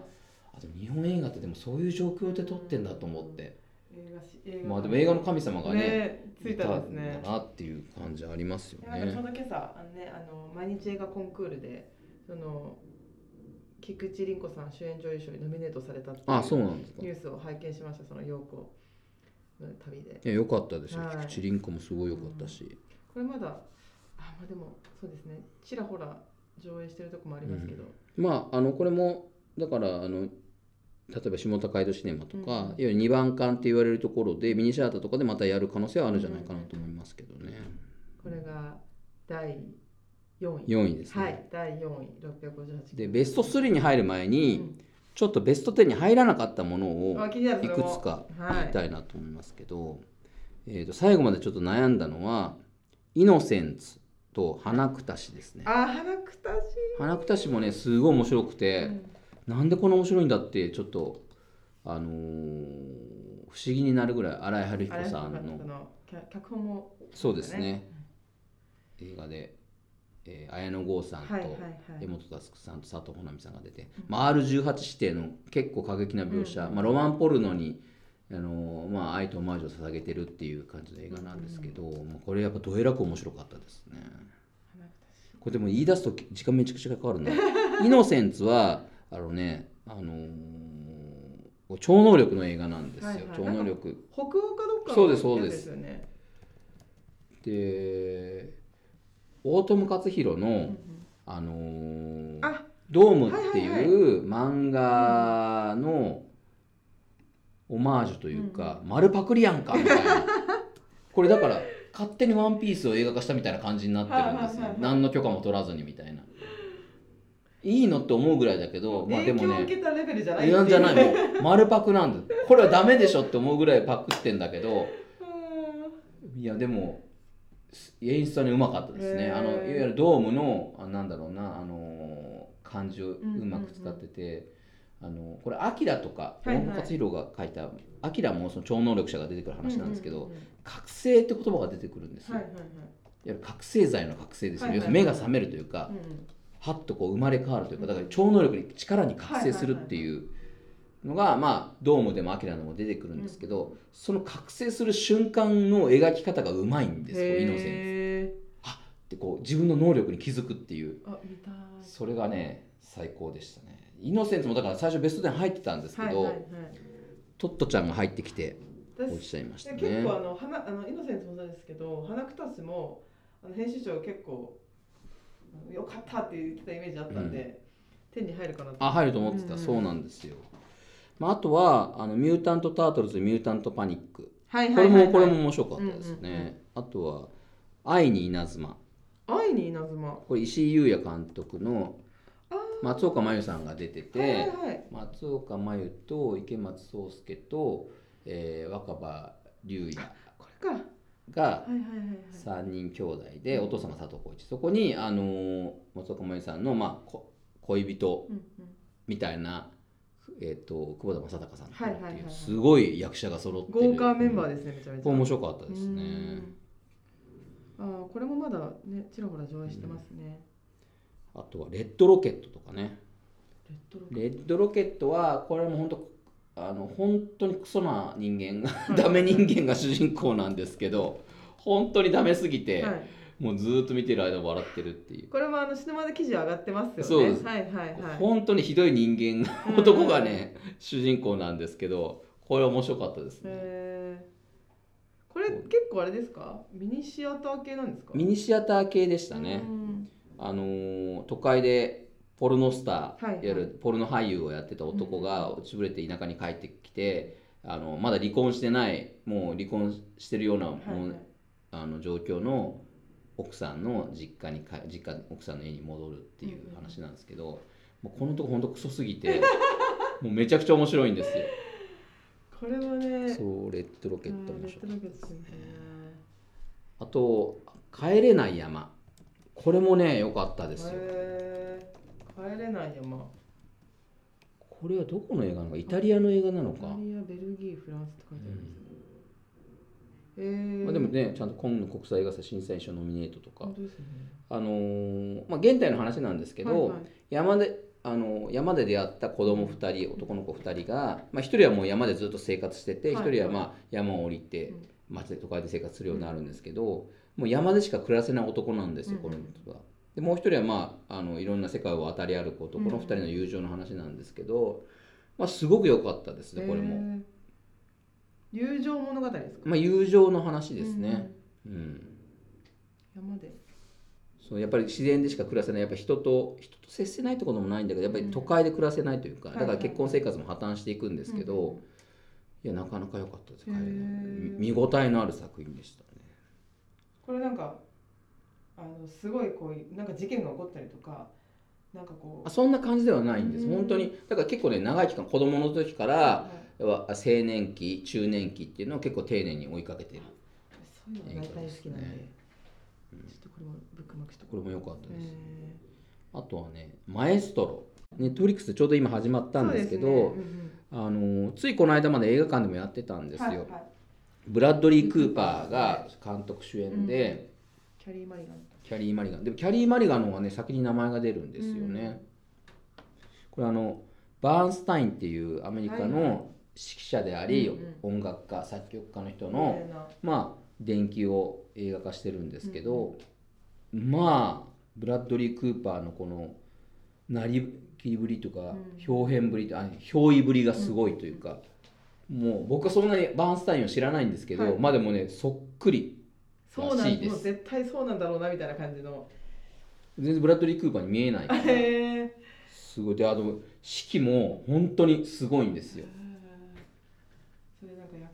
あと日本映画ってでもそういう状況で撮ってんだと思って。映画し映画まあでも映画の神様がねねついたんですいねだなっていう感じありますよなんかちょうねど今朝あのねあの毎日映画コンクールでその菊池凛子さん主演女優賞にノミネートされたっていうあそうなんですか。ニュースを拝見しましたその陽子の旅で。いや良かったですよ。はい。菊池凛子もすごい良かったし、これまだあまあでもそうですね。ちらほら上映してるとこもありますけど、まああのこれもだからあの例えば下高井戸シネマとか、うん。いわゆる2番館って言われるところでミニシアターとかでまたやる可能性はあるんじゃないかなと思いますけどね、これが第4位。4位ですね、はい第4位。658でベスト3に入る前に、うん。ちょっとベスト10に入らなかったものをいくつかはい。言いたいなと思いますけど、えー、と最後までちょっと悩んだのは「イノセンツ」と「花くたし」ですね。あ花くたし、花くたしもねすごい面白くて、なんでこんな面白いんだってちょっとあのー不思議になるぐらい新井春彦さんそのの脚脚本も。そうですね。映画で、えー綾野剛さんとはいはいはい。江本佑さんと佐藤穂波さんが出て、まあ、R18 指定の結構過激な描写、うん。まあ、ロマンポルノにあのーまあ、愛とオマージュを捧げてるっていう感じの映画なんですけど、まあこれやっぱどえらく面白かったですね。これでも言い出すと時間めちゃくちゃかかるな。イノセンツはあのね、あのー超能力の映画なんですよ。はいはい。超能力。北欧かどっかのそうですそうです。で大友克洋の、あのーあドームってはいう漫画のオマージュというか、丸パクリやんかみたいな。これだから勝手に「ワンピースを映画化したみたいな感じになってるんですよ、何の許可も取らずにみたいな。いいのって思うぐらいだけどまあでも影響をね受けたレベルじゃないじゃない。ももう丸パクなんだこれはダメでしょって思うぐらいパクってんだけど。いやでも演出はねうまかったですね。あのいわゆるドームのあなんだろうなあの漢字をうまく使ってて、あのこれ「アキラとか大野克洋が書いた「アキラもその超能力者が出てくる話なんですけど、覚醒って言葉が出てくるんですよ、はいはいはい。いわゆる覚醒剤の覚醒ですよ、要するに目が覚めるというか、はっとこう生まれ変わるというかだから超能力に力に覚醒するっていうのがまあドームでもアキラでも出てくるんですけど、その覚醒する瞬間の描き方がうまいんですよイノセンツへでこう自分の能力に気づくっていう。それがね最高でしたね。イノセンツもだから最初ベスト10入ってたんですけど、はいはいはい。トットちゃんが入ってきて落私ちちゃいました結ね構あの花あのイノセンスもそうですけど花くたしもあの編集長が結構あのよかったって言ってたイメージあったんで、手に入るかなと。あ入ると思ってた、うん。そうなんですよ、まあ、あとはあのミュータント・タートルズ・ミュータント・パニックはいこれはいはい。はいもこれも面白かったですね、うんうんうん。あとは「愛に稲妻。愛に稲妻」これ石井裕也監督の松岡真優さんが出てて、はいはいはい。松岡真優と池松壮亮と、えー若葉龍也がいはいはいはい。3人兄弟で、お父様佐藤浩市。そこに、あのー松岡真優さんの、まあ、こ恋人みたいな、えー、と久保田正孝さんっていう、すごい役者が揃ってる。豪華メンバーでですねめちゃめちゃ。面白かったですうねん。あーこれもまだねちらほら上映してますね、あとは「レッドロケット」とかね。レッドロレッドロケットはこれも本当あの本当にクソな人間がはい ダメ人間が主人公なんですけど本当にダメすぎて、はい、もうずーっと見てる間笑ってるっていう、これもあのシネマで記事上がってますよね。そう。ですはいはいはい。本当にひどい人間がうん。男がね主人公なんですけどこれ面白かったですね。これ結構あれですか？ミニシアター系なんですか？ミニシアター系でしたね。うんあのー都会でポルノスター、はいはい。いわゆるポルノ俳優をやってた男が落ちぶれて田舎に帰ってきてあのまだ離婚してないもう離婚してるようなもう、はいはい。あの状況の奥さんの実家にか実家奥さんの家に戻るっていう話なんですけど、もうこのとこ本当クソすぎて もうめちゃくちゃ面白いんですよ。これはねそうレッドロケットうんレッド面白かったロケットですね。あと「帰れない山」これもね良かったですよ。帰れない山。これはどこの映画なのか？イタリアの映画なのか？イタ。リアベルギーフランスって書いてありますね。へーまあ、でもねちゃんと今度国際映画祭審査員賞ノミネートとか。ね。あのーまあ、現代の話なんですけど、はいはい。山であの山で出会った子供2人男の子2人が、まあ、1人はもう山でずっと生活してて、はい。1人はまあ山を降りてうん。町で都会で生活するようになるんですけど、もう山でしか暮らせない男なんですよ、うん。この人は。でもう1人は、まあ、あのいろんな世界を渡り歩く男のうん2人の友情の話なんですけど、まあ、すごく良かったですねこれも。友情物語ですか？まあ、友情の話ですね。うん。うん。山で。そうやっぱり自然でしか暮らせない。やっぱ人と人と接せないってこともないんだけどやっぱり都会で暮らせないというか、だから結婚生活も破綻していくんですけど、いやなかなか良かったです見応えのある作品でしたね。これなんかあのすごいこうなんか事件が起こったりとかなんかこう。あそんな感じではないんです。うん。本当にだから結構ね長い期間子供の時からはいは青年期中年期っていうのを結構丁寧に追いかけてるそういうのが大体好きなんで、ねちょっとこれもブックマークしてこれも良かったです、へあとはねマエストロ。ネットフリックスでちょうど今始まっーたんですけどね。うんうん。あのついこの間まで映画館でもやってたんですよ、はいはい。ブラッドリー・クーパーが監督主演で、キャリー・マリガン。キャリー・マリガン。でもキャリー・マリガンの方がね先に名前が出るんですよね、これあのバーンスタインっていうアメリカの指揮者であり、うん音楽家作曲家の人有の、まあ伝記を映画化してるんですけど、まあブラッドリー・クーパーのこのなりきりぶりとか、うん。表現ぶりとあ憑依ぶりがすごいというか、もう僕はそんなにバーンスタインを知らないんですけど、はい。まあでもねそっくりそうなんらしいです。もう絶対そうなんだろうなみたいな感じの。全然ブラッドリー・クーパーに見えないからへえすごい。であと指揮も本当にすごいんですよ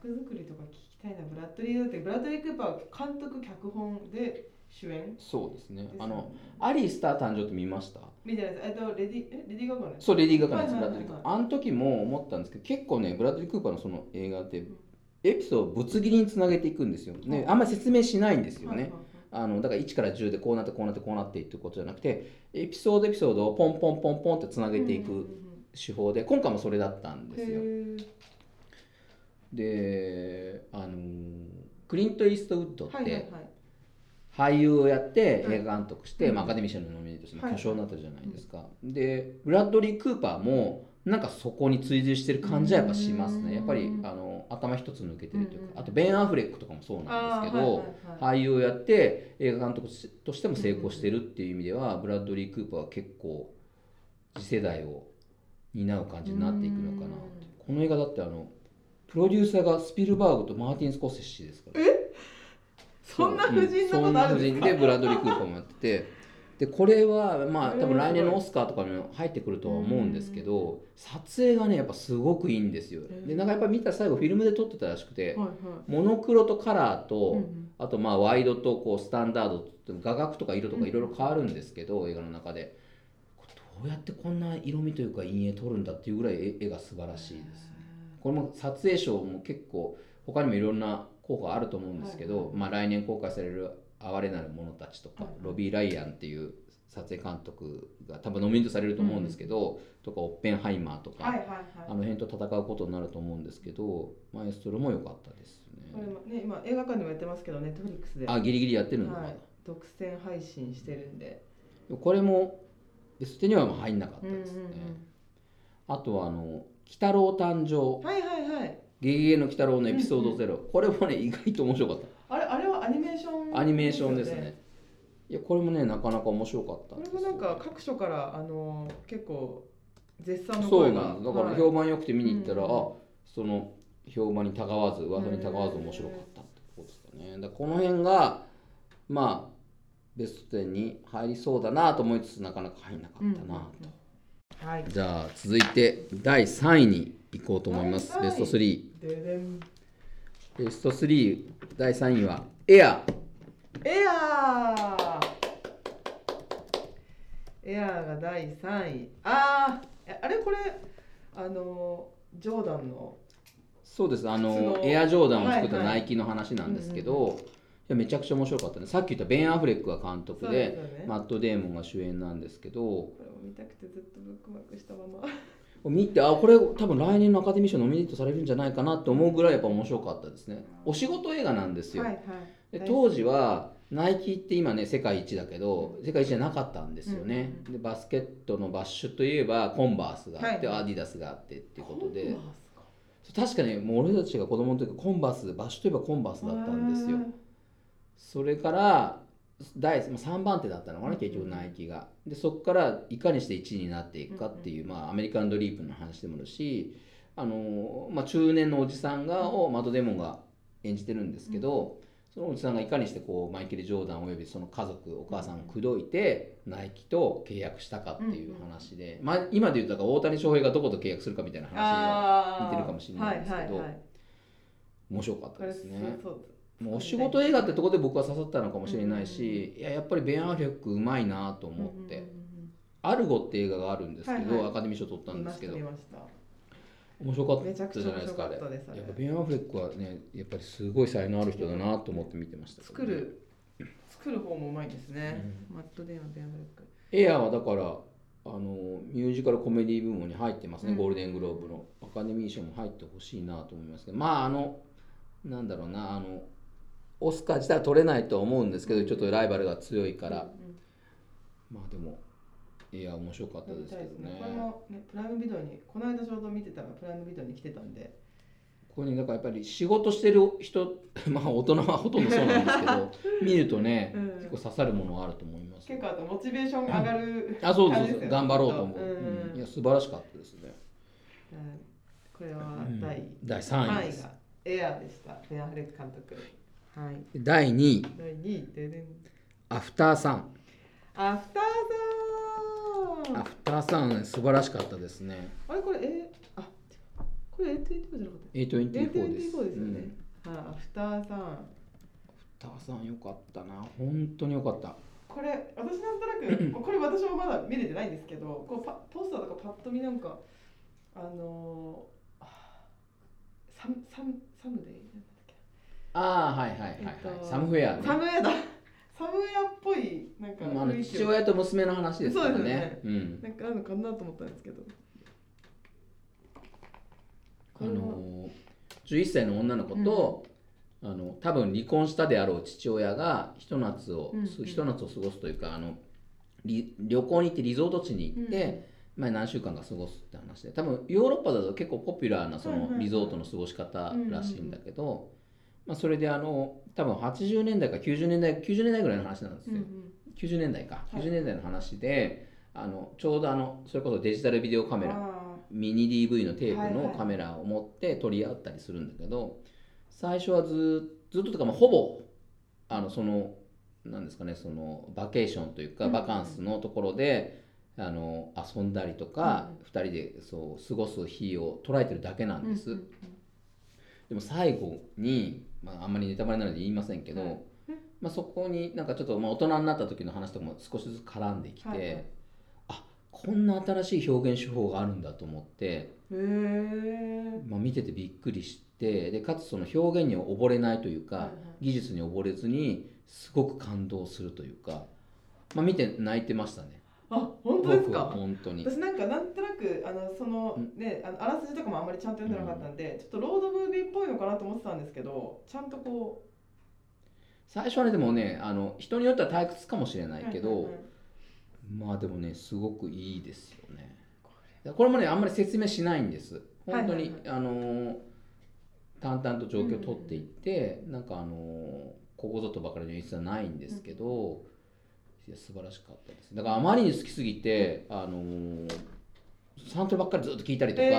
作りとか聞きたいな。ブラッドリーだってブラッドリー・クーパーは監督脚本で主演？そうですね。あのアリー・スター誕生って見ました？みたいなえっとレディえレディー・ガガそうレディー・ガガでブラッドリー・クーパー。あの時も思ったんですけど結構ねブラッドリー・クーパーのその映画ってエピソードをぶつ切りにつなげていくんですよ、ね、あんまり説明しないんですよね、あのだから1から10でこうなってこうなってこうなってっていうことじゃなくてエピソードエピソードをポンポンポンポンってつなげていく手法で今回もそれだったんですよであのクリント・イーストウッドって、はいはいはい。俳優をやってはい。映画監督して、うん。まあ、アカデミー賞のノミネートしてはい。巨匠になったじゃないですか、でブラッドリー・クーパーもなんかそこに追随してる感じはやっぱしますうん。ねやっぱりあの頭一つ抜けてるというか、うん。あとベン・アフレックとかもそうなんですけど、はいはいはい。俳優をやって映画監督としても成功してるっていう意味では、ブラッドリー・クーパーは結構次世代を担う感じになっていくのかなとこの映画だってあのプロデューサーがスピルバーグとマーティン・スコセッシですから。そんな婦人なことあるんですか？そんな婦人でブラッドリー・クーパーもやってて。でこれはまあ多分来年のオスカーとかにも入ってくるとは思うんですけど撮影がねやっぱすごくいいんですよ。でなんかやっぱ見たら最後フィルムで撮ってたらしくてモノクロとカラーと、うん。うんあとまあワイドとこうスタンダードって画角とか色とかいろいろ変わるんですけど、映画の中で。どうやってこんな色味というか陰影撮るんだっていうぐらい絵絵が素晴らしいです。ねこれも撮影賞も結構他にもいろんな候補あると思うんですけど、はいはい。まあ、来年公開される「哀れなる者たち」とか、はいはいロビー・ライアンっていう撮影監督が多分ノミネートされると思うんですけど、とかオッペンハイマーとか、はいはいはい。あの辺と戦うことになると思うんですけどマエストロも良かったですこれね。もね今映画館でもやってますけどネットフリックスで。あギリギリやってるのまだはい、独占配信してるんで。これもベストには入んなかったうんうんですね、あとはあの「鬼太郎誕生。うんはいはいはい」「ゲゲゲの鬼太郎」のエピソードゼロ、これもね意外と面白かった。あれあれはアニメーション？アニメーションですね。いやこれもねなかなか面白かった。これんですよもなんか各所からあの結構絶賛のそう声がなんです。だからはい。評判良くて見に行ったら、うんあその評判にたがわず噂にたがわず面白かったってことですかね。だからこの辺がまあベスト10に入りそうだなと思いつつなかなか入んなかったなと、はい。じゃあ続いて第3位に行こうと思います。ベスト3ででん。ベスト3第3位はエア。エアー。エアーが第3位。あーえあれ？これあのジョーダンの。そうです。あ靴の。のエアジョーダンを作ったはいはい。ナイキの話なんですけど、いやめちゃくちゃ面白かったね。さっき言ったベン・アフレックが監督でね。マット・デーモンが主演なんですけど。これを見たくてずっとブックマークしたまま。見てあこれ多分来年のアカデミー賞ノミネートされるんじゃないかなと思うぐらいやっぱ面白かったですね。お仕事映画なんですよ、はいはい。で当時はナイキって今ね世界一だけど世界一じゃなかったんですよね、でバスケットのバッシュといえばコンバースがあって、はいアディダスがあってっていうことで。確かにもう俺たちが子供の時コンバースバッシュといえばコンバースだったんですよそれから第3番手だったのかな結局ナイキが。でそこからいかにして1位になっていくかっていう、まあ、アメリカンドリープの話でもあるしあの、まあ、中年のおじさんがをマドデモンが演じてるんですけど、そのおじさんがいかにしてこうマイケル・ジョーダンおよびその家族お母さんを口説いてナイキと契約したかっていう話で、まあ、今で言うと大谷翔平がどこと契約するかみたいな話が似てるかもしれないですけど面白かったですね。そうもうお仕事映画ってとこで僕は刺さったのかもしれないし、いややっぱりベン・アフレックうまいなと思って、うんうんうんアルゴって映画があるんですけど、はいはい。アカデミー賞取ったうんんですけど面白かったじゃないですか。あれ。やっぱベン・アフレックはねやっぱりすごい才能ある人だなと思って見てましたね、作る作る方もうまいですね、マット・デイのベアブレック。エアーはだからあのミュージカルコメディ部門に入ってますね、うん。ゴールデングローブの。アカデミー賞も入ってほしいなと思いますけど。まああのなんだろうなあのオスカー自体は取れないとは思うんですけどちょっとライバルが強いから、まあでもいや面白かったですけどね。これもね。プライムビデオにこの間ちょうど見てたらプライムビデオに来てたんで。ここにだからやっぱり仕事してる人 まあ大人はほとんどそうなんですけど 見るとね、うん。結構刺さるものがあると思います結構あとモチベーション上がる、あそうですよね頑張ろうと思う、うん。うん。いや素晴らしかったですね、うん。これはうん。第第3 3位です。エアーでした。ベアフレック監督はい。第2位第2位ででん。アフターサンアフターさん。アフターサン素晴らしかったですね。あれこれえあこれ A24 じゃなかった。A24 です。A24 ですよね、うん。はいアフターさん。アフターサンよかったな。本当によかった。これ私なんとなく これ私もまだ見れてないんですけどこうパポスターとかパッと見なんかあのー、あサムサムサムデイ？ああはいはいはいはい、えっとサムフェアね。サムウェアだ。サムウェアっぽいなんかまあ父親と娘の話ですからそうですよね。ねうん。なんかあるのかなと思ったんですけど。あの11歳の女の子と、あの多分離婚したであろう父親がひと夏を、うんうん。ひと夏を過ごすというかあのり旅行に行ってリゾート地に行って、まあ、何週間か過ごすって話で。多分ヨーロッパだと結構ポピュラーなそのリゾートの過ごし方らしいんだけど、まあ、それであの多分80年代か90年代90年代ぐらいの話なんですよ、うんうん。90年代か。はい。90年代の話で、あのちょうどあのそれこそデジタルビデオカメラあミニ DV のテープはいはい。のカメラを持って撮り合ったりするんだけど、最初はずずっととか、まあ、ほぼあのそのなんですかねそのバケーションというかうんバカンスのところで、あの遊んだりとか、うん2人でそう過ごす日を捉えてるだけなーんです、うんうん。でも最後に、まあ、あんまりネタバレなので言いませんけど、はい。まあ、そこになんかちょっとまあ大人になった時の話とかも少しずつ絡んできて、はいはい。あこんな新しい表現手法があるんだと思って。まあ、見ててびっくりしてでかつその表現に溺れないというか、はいはい。技術に溺れずにすごく感動するというか、まあ、見て泣いてましたねあ本当ですか？本当に。私なんかなんとなくあのそのうん。ねあのあらすじとかもあんまりちゃんと読んでなかったんで、ちょっとロードムービーっぽいのかなと思ってたんですけどちゃんとこ最初はねでもねあの人によっては退屈かもしれなういけど、はいはいはいまあでもねすごくいいですよね。これ。もねあんまり説明しないんです。本当に、はいはいあのー淡々と状況を取っていって、なんかあのーここぞとばかりの演出はないんですけど、いや素晴らしかったです。だからあまりに好きすぎてあのーサントラばっかりずっと聞いたりとか、へ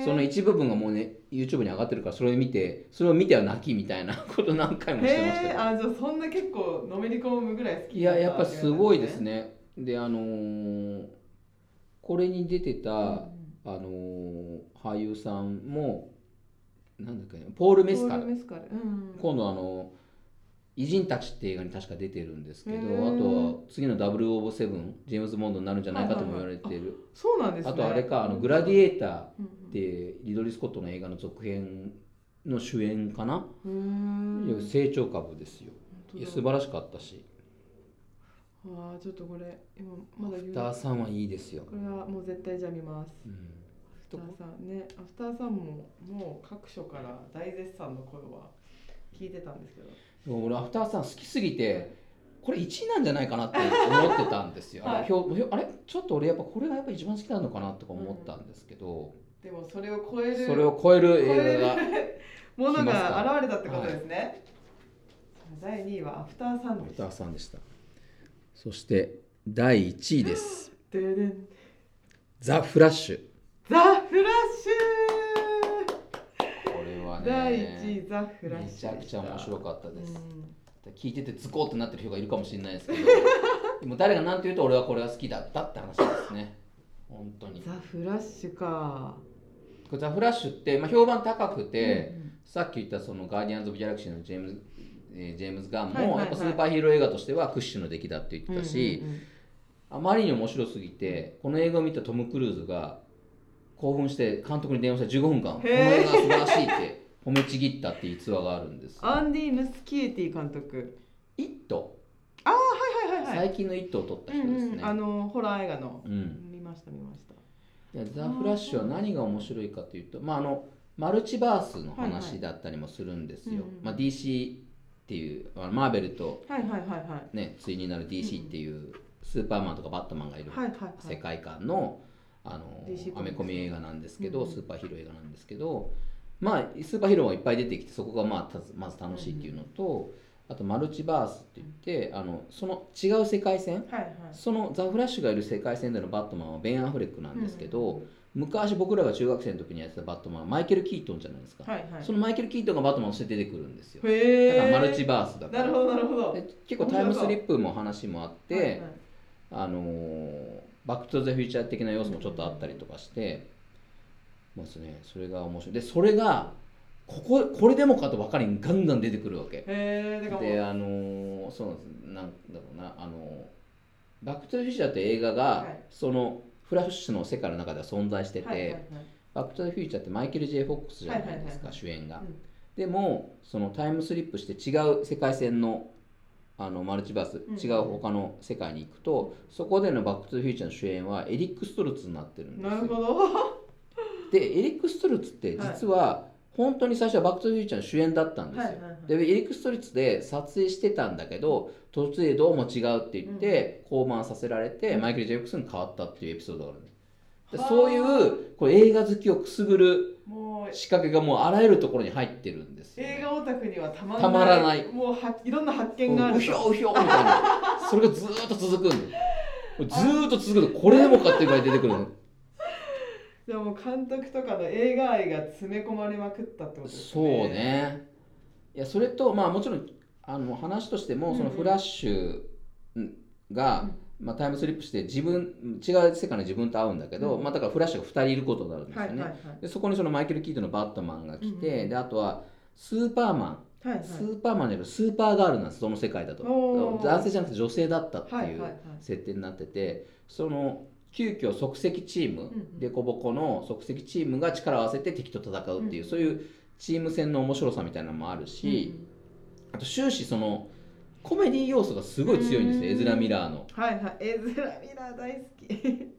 ー。その一部分がもうね YouTube に上がってるからそれを見てそれを見ては泣きみたいな こと何回もしてました。えあじゃあそんな結構のめり込むぐらい好きいややっぱすごいですね。ねであのーこれに出てた、うん。あのー俳優さんもなんだっけねポール・メスカル。ポールメスカル。うん。今度あの「偉人たち」って映画に確か出てるんですけどへあーとは次の007ジェームズ・ボンドになるんじゃないかとも言われている。そうなんですね。あとあれか「あのグラディエーター」っうんてリドリー・スコットの映画の続編の主演かな、成長株ですよ。いや素晴らしかったし。ああちょっとこれ今まだ言う。アフターさんはいいですよ、これはもう絶対じゃあ見ます。うん。アフターさんね。アフターさんももう各所から大絶賛の声は聞いてたんですけどでも俺アフターさん好きすぎてこれ1位なんじゃないかなって思ってたんですよ、あ はい。れひょひょあれ？ちょっと俺やっぱこれがやっぱ一番好きなのかなとか思ったんですけど、でもそれを超えるそれを超える映画がる ものが現れたってことですね、第2位はアフターさんでした。アフターさんでした。そして第1位です。ザ・フラッシュ。ザ・フラッシュね第1位ザ・フラッシュめちゃくちゃ面白かかったです、聞いててズコーってなってる人がいるかもしれないですけど でも誰が何て言うと俺はこれが好きだったって話ですね。本当に。ザ・フラッシュか。ザ・フラッシュって、まあ、評判高くて、うんうん。さっき言ったそのガーディアンズ・オブ・ギャラクシーのジェームズ,、えージェームズ・ガンも、やっぱスーパーヒーロー映画としては屈指の出来だって言ってたし、うんうんうん。あまりに面白すぎてこの映画を見たトム・クルーズが興奮して監督に電話して15分間この映画が素晴らしいって褒めちぎったっていう逸話があるんです。アンディ・ムスキエティ監督「イット!はいはい」はいはい。最近の「イット!」を撮った人ですね。うんうん、あのホラー映画の、うん。見ました見ました。でザ・フラッシュは何が面白いかというと、まあ、あのマルチバースの話だったりもするんですよ、はいはい。うんうんまあ、DC っていうあのマーベルと、はいはいはい。はいね、対になる DC っていうスーパーマンとかバットマンがいるはいはいはい。世界観のあの DC コアメコミ映画なんですけど、うんうん。スーパーヒーロー映画なんですけどまあスーパーヒーローがいっぱい出てきてそこがまあまず楽しいっていうのと、あとマルチバースって言ってあのその違う世界線はいはい。そのザ・フラッシュがいる世界線でのバットマンはベン・アフレックなんですけど、うん昔僕らが中学生の時にやってたバットマンはマイケル・キートンじゃないですか、はいはい。そのマイケル・キートンがバットマンとして出てくるんですよ。だからマルチバースだから。なるほどなるほど。で結構タイムスリップも話もあって、はいはい。あのーバック・トゥ・ザ・フューチャー的な要素もちょっとあったりとかしてますね。それが面白い。でそれがこここれでもかとばかりにガンガン出てくるわけ。であのーそうなんです。なんだろうな。あのーバック・トゥ・ザ・フューチャーって映画が、はい。そのフラッシュの世界の中では存在してて、はいはいはい。バック・トゥ・ザ・フューチャーってマイケル・ J・ フォックスじゃないですか、はいはいはいはい。主演が、うん。でもそのタイムスリップして違う世界線のあのマルチバース、うん。違う他の世界に行くとそこでのバック・トゥ・ザ・フューチャーの主演はエリック・ストルツになってるんですよ。なるほどでエリック・ストルツって実は本当に最初はバック・トゥ・ザ・フューチャーの主演だったんですよ、はいはいはい。でエリック・ストルツで撮影してたんだけど途中でどうも違うって言って降板させられて、うん。マイケル・ J・フォックスに変わったっていうエピソードがあるんでそういうこれ映画好きをくすぐる仕掛けがもうあらゆるところに入ってるんですよね、映画オタクにはたまらない。たまらない。もうはいろんな発見がある。うひょうひょうみたいな。それがずーっと続くんで ずーっと続くの。これでもかっていうぐらい出てくるのじゃあもう監督とかの映画愛が詰め込まれまくったってことですそうね。ねいやそれとまあもちろんあの話としてもそのうん。うんフラッシュが、まあ、タイムスリップして自分違う世界の自分と会うんだけど、うん。まあ、だからフラッシュが2人いることになるんですよね、はいはいはい。でそこにそのマイケル・キートンのバットマンが来て、うんうんであとはスーパーマン。はいはい。スーパーマンじゃなくてスーパーガールなんですその世界だと男性じゃなくて女性だったってはいいうはいはい。設定になっててその急遽即席チームんうん。デコボコの即席チームが力を合わせて敵と戦うっていう、うんそういうチーム戦の面白さみたいなのもあるし、あと終始そのコメディ要素がすごい強いんですよ、うんエズラ・ミラーの。はいはい。エズラ・ミラー大好き。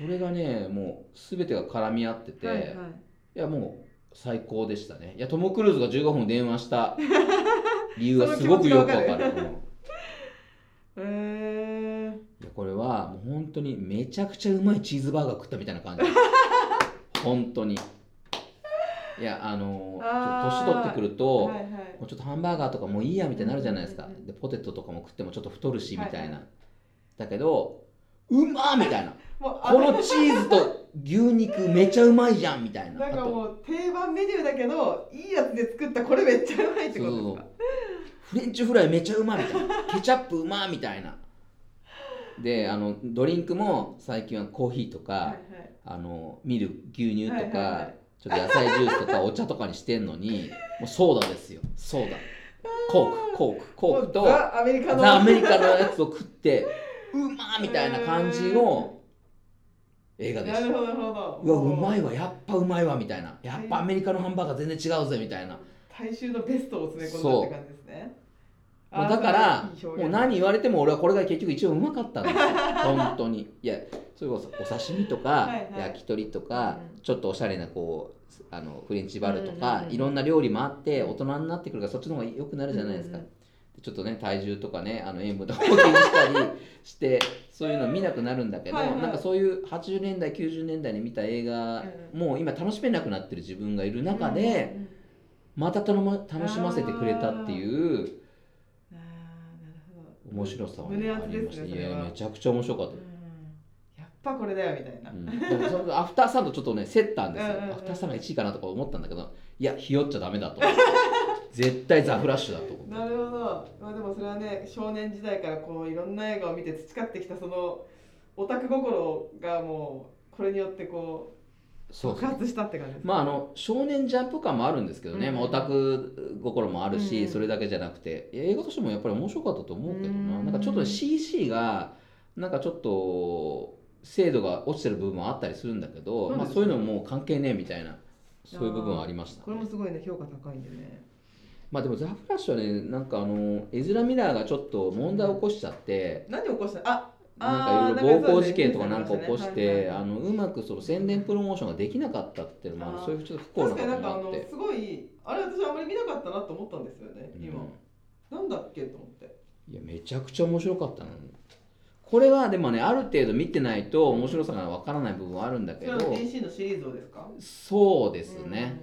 それがねもう全てが絡み合ってて、いはいはい。やもう最高でしたね。いやトム・クルーズが15分電話した理由はすごくよくわかる。その気いやこれはもう本当にめちゃくちゃうまいチーズバーガー食ったみたいな感じ。本当に。いやあのあー。年取ってくるー、と、はいはい。もうちょっとハンバーガーとかもういいやみたいになるじゃないですか、でポテトとかも食ってもちょっと太るしみたいな、はいはだけどうまーみたいな。このチーズと牛肉めちゃうまいじゃんみたいな。なんかもう定番メニューだけどいいやつで作ったこれめっちゃうまいってことですかフレンチフライめちゃうまみたいな。ケチャップうまみたいなであのドリンクも最近はコーヒーとか、はいはい。あのミル牛乳とか、はいはいはい。ちょっと野菜ジュースとかお茶とかにしてんのに もうソーダですよ。ソーダ。コーク。コーク。コークとアメリカの。ザ・アメリカのやつを食ってうまーみたいな感じの映画でしたなるほどなるほど。うわうまいわ。わやっぱうまいわみたいな。やっぱアメリカのハンバーガー全然違うぜみたいな。大衆のベストを詰め込んだって感じですねもうだからもう何言われても俺はこれが結局一番うまかったんですよ本当に。いやそれこそお刺身とか焼き鳥とかうんちょっとおしゃれなこうあのフレンチバルとかいろんな料理もあって大人になってくるからそっちの方が良くなるじゃないですか。うんうんちょっとね体重とかねあの塩分とかも気にしたりしてそういうの見なくなるんだけどなんかそういう80年代90年代に見た映画うん。もう今楽しめなくなってる自分がいる中でまた楽しませてくれたっていう面白さは胸熱ですねそれは。やめちゃくちゃ面白かった。うんやっぱこれだよみたいな、うん、アフターサンドちょっとね競ったんですよ。うんうんうん。アフターサンドが1位かなとか思ったんだけどいやひよっちゃダメだと 絶対ザ・フラッシュだと思って。なるほど、まあ、でもそれはね少年時代からこういろんな映画を見て培ってきたそのオタク心がもうこれによってこう爆発したって感じですまああの少年ジャンプ感もあるんですけどね、うん。まあ、オタク心もあるし、うん。それだけじゃなくて。映画としてもやっぱり面白かったと思うけどな、うん。なんかちょっと CC がなんかちょっと精度が落ちてる部分もあったりするんだけど、まあ、そういうのも関係ねえみたいなそういう部分はありました、これもすごいね評価高いんでね。まあでもザ・フラッシュはねなんかあのエズラ・ミラーがちょっと問題を起こしちゃって、何起こした？あなんかいろいろ暴行事件とかなんか起こして、はいあのうまくその宣伝プロモーションができなかったっていうのもある。そういうちょっと不幸な確ことかになんかあって。すごいあれ私あんまり見なかったなと思ったんですよね。今、うんなんだっけと思って。いやめちゃくちゃ面白かったの。これはでもねある程度見てないと面白さがわからない部分はあるんだけど。それは DC のシリーズをですか？そうですね、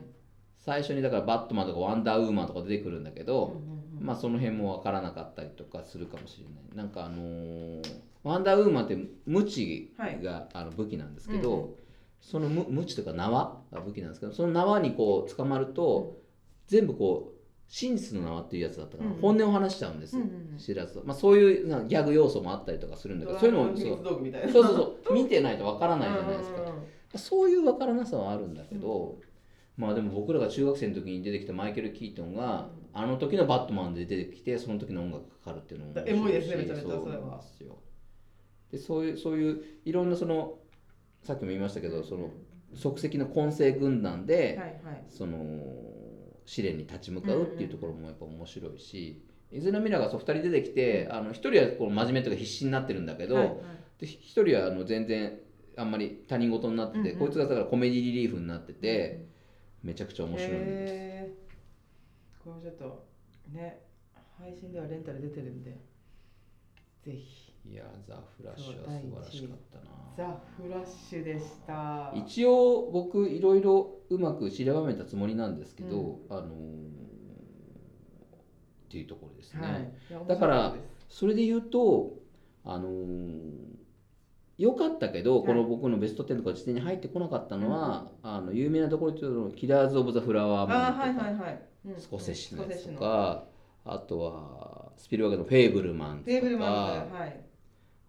最初にだからバットマンとかワンダーウーマンとか出てくるんだけうんど、うんうんうん。まあその辺もわからなかったりとかするかもしれない。なんかあのーワンダーウーマンってムチがあの武器なんですけど、うんうそのムムチというか縄が武器なんですけどその縄にこう捕まると、全部こう真実の縄っていうやつだったから、うん本音を話しちゃうんです、知らずと、まあ、そういうなギャグ要素もあったりとかするんだけどそう。いうのも秘そうそうそう。見てないとわからないじゃないですか、そういうわからなさはあるんだけど、まあでも僕らが中学生の時に出てきたマイケル・キートンが、あの時のバットマンで出てきてその時の音楽かかるっていうのもエモいですねめちゃめちゃそれはでそういうそういういろんなそのさっきも言いましたけどその即席の混成軍団で、はいはい。その試練に立ち向かうっていうところもやっぱ面白いし、イズラ・ミラーがそう2人出てきてあの1人はこう真面目とか必死になってるんだけど、はいはい。で1人はあの全然あんまり他人事になってて、うんうん。こいつがだからコメディリリーフになってて、めちゃくちゃ面白いんです。これちょっとね配信ではレンタル出てるんでぜひいやザ・フラッシュは素晴らしかったな。ザ・フラッシュでした。一応僕いろいろうまく散りばめたつもりなんですけど、あのーっていうところですね。はい。だからそれで言うとあのー良かったけど、はい。この僕のベスト10とか辞典に入ってこなかったのは、あの有名なところで言うと「キラーズ・オブ・ザ・フラワームーン」とか、はいはいはい、うん。スコセッシのやつとかあとはスピルバーグの「フェーブルマン」とテーブルマンかはい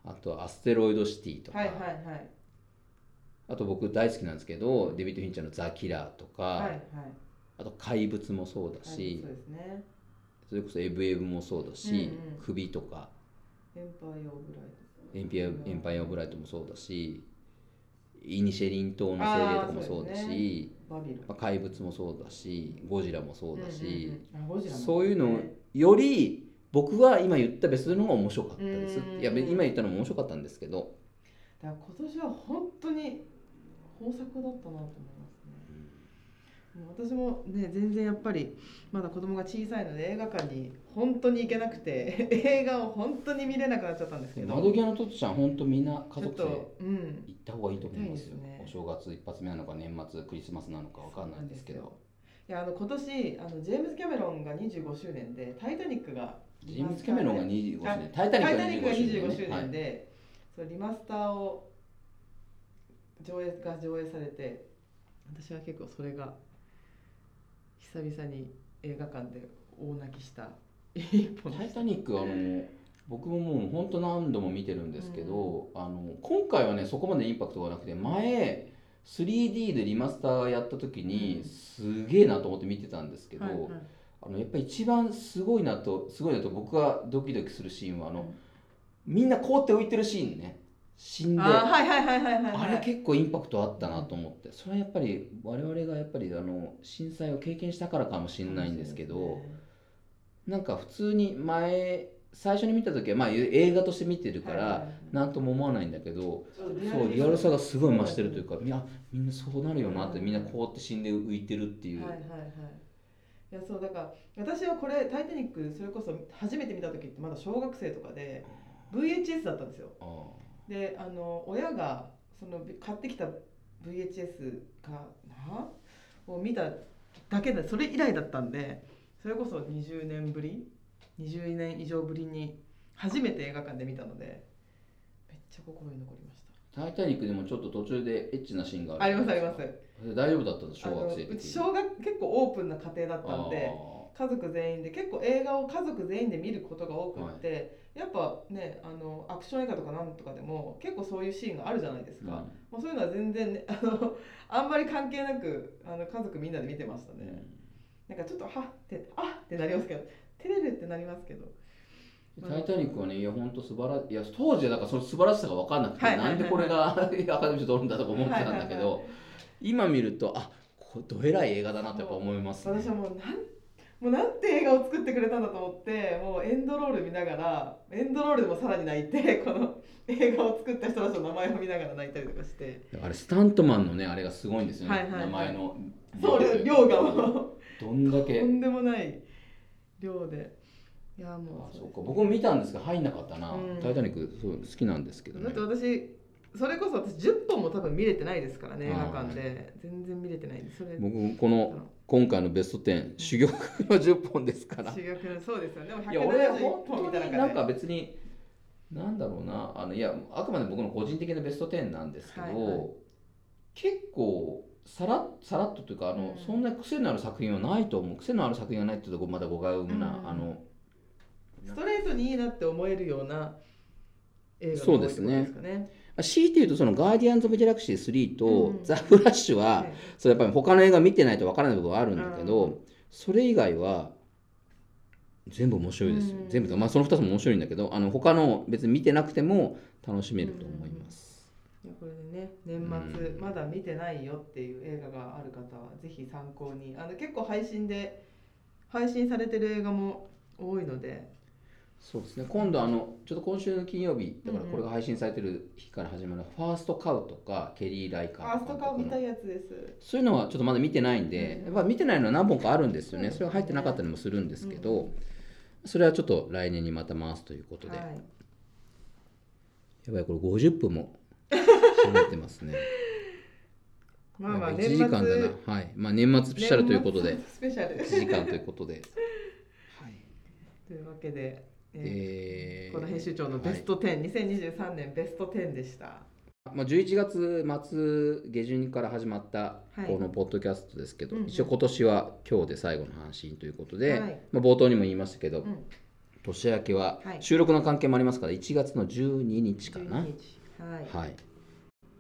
あとは「アステロイド・シティ」とか、はいはいはい。あと僕大好きなんですけどデビッド・フィンチャーの「ザ・キラー」とか、はいはい。あと「怪物」もそうだし、そうですね。それこそ「エブ・エブ」もそうだしうんうん「首」とか。エンパイア・オブ・ライエンピアエンパイア・オブ・ライトもそうだしイニシェリン島の精霊とかもそうだし、トバビロンまあ、怪物もそうだしゴジラもそうだし、うんうんうん。そういうのねより僕は今言ったベストの方が面白かったですうん。いや今言ったのも面白かったんですけど、だから今年は本当に豊作だったなと思いますね。私もね全然やっぱりまだ子供が小さいので映画館に本当に行けなくて映画を本当に見れなくなっちゃったんですけど。窓際のトットちゃん本当みんな家族で行った方がいいと思いますよ。見たいですね。お正月一発目なのか年末クリスマスなのかわかんないんですけど。いやあの今年あのジェームズ・キャメロンが25周年で「タイタニック」がジェームズ・キャメロンが25周あ年タイタニックがタイタニックが25 25周年,、で、そうリマスターを上映が上映されて私は結構それが久々に映画館で大泣きした一本はい、タイタニックあの僕ももう本当何度も見てるんですけど、あの今回はねそこまでインパクトがなくて前 3D でリマスターやった時にうん。すげえなと思って見てたんですけど、はいはいあのやっぱり一番すごいなとすごいなと僕がドキドキするシーンはあの、みんな凍って浮いてるシーンね。死んで。あーはいはいはいはいはいはい。あれ結構インパクトあったなと思って。それはやっぱり我々がやっぱりあの震災を経験したからかもしれないんですけど、なんか普通に前最初に見た時はまあ映画として見てるから何とも思わないんだけど、そうリアルさがすごい増してるというかいやみんなそうなるよなってみんな凍って死んで浮いてるっていう、はいはいはいいやそうだから私はこれ「タイタニック」それこそ初めて見た時ってまだ小学生とかで VHS だったんですよ。あであの親がその買ってきた VHS かな？を見ただけでそれ以来だったんでそれこそ20年ぶり？20年以上ぶりに初めて映画館で見たのでめっちゃ心に残りましタイタニックでもちょっと途中でエッチなシーンがたありますあります。大丈夫だったんです小学生う。ち小学結構オープンな家庭だったんで家族全員で結構映画を家族全員で見ることが多くって、やっぱねあのアクション映画とかなんとかでも結構そういうシーンがあるじゃないですか、もうそういうのは全然ね あのあんまり関係なくあの家族みんなで見てましたね、なんかちょっとはってあってなりますけど照れるってなりますけどタイタニックはね、いや、本当素晴らしい。いや、当時はだからその素晴らしさが分かんなくて、なんでこれが アカデミー賞取るんだとか思ってたんだけど、今見ると、あこれどえらい映画だなとやっぱ思います、ね。私はもうなんもうなんて映画を作ってくれたんだと思ってもうエンドロール見ながらエンドロールでもさらに泣いてこの 映画を作った人たちの名前を見ながら泣いたりとかしてあれ、スタントマンのね、あれがすごいんですよね。はいはいはい名前の。そう量がもどんだうけと。んでもない量でいやもうあそうか。僕も見たんですけど入んなかったな、うん。タイタニックそう好きなんですけどね。だって私それこそ私10本も多分見れてないですからね映画館で。全然見れてないんでそれ。僕この今回のベスト10珠玉の10本ですから。修学そうですよね。でもいや俺171本本見た中で。当になんか別になんだろうな。あのいやあくまで僕の個人的なベスト10なんですけど、はいはい。結構さらさらっとというかあの、うん。そんな癖のある作品はないと思う。癖のある作品がないっていうとこまだ誤解を生むな、うん。あのストレートにいいなって思えるような映画がそうですね。多いってことですかね。強いて言うとその「ガーディアンズ・オブ・ギャラクシー3」とうん「ザ・フラッシュは」はいそれやっぱり他の映画見てないとわからない部分はあるんだけど、うん。それ以外は全部面白いですよ、うん。全部とまあその2つも面白いんだけどあの他の別に見てなくても楽しめると思います、これでね年末うん。まだ見てないよっていう映画がある方はぜひ参考に。あの結構配信で配信されてる映画も多いのでそうですね。今度あのちょっと今週の金曜日だからこれが配信されてる日から始まるファーストカウとかケリー・ライカファーストカウ見たいいやつです。そういうのはちょっとまだ見てないんで、うん。やっぱ見てないのは何本かあるんですよね、うん。それは入ってなかったりもするんですけど、うん。それはちょっと来年にまた回すということで、はい。やばいこれ50分も喋ってますね。まあまあ1年末時間だな。はい。まあ年末スペシャルということで。スペシャル。1時間ということで、はい。というわけで、ええーーこの編集長のベスト10、2023年ベスト10でした。まあ、11月末下旬から始まったはい。このポッドキャストですけど、うんうん。一応今年は今日で最後の配信ということで、はい。まあ、冒頭にも言いましたけど、うん。年明けははい。収録の関係もありますから1月の12日かな、12日。はい、はい、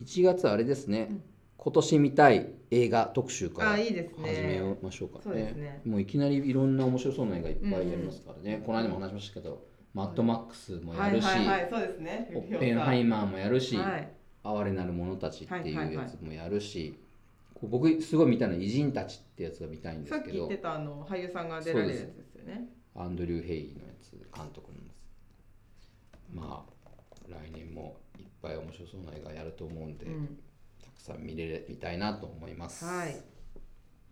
1月はあれですね、うん今年見たい映画特集から始めましょうかね。もういきなりいろんな面白そうな映画いっぱいやりますからね、この間も話しましたけど、マッドマックスもやるし、オッペンハイマーもやるし、はい。哀れなる者たちっていうやつもやるし、僕すごい見たいのは偉人たちってやつが見たいんですけどさっき言ってたあの俳優さんが出られるやつですよね。アンドリュー・ヘイのやつ監督なんです。まあ来年もいっぱい面白そうな映画やると思うんで、うんさん見れみたいなと思います、はい。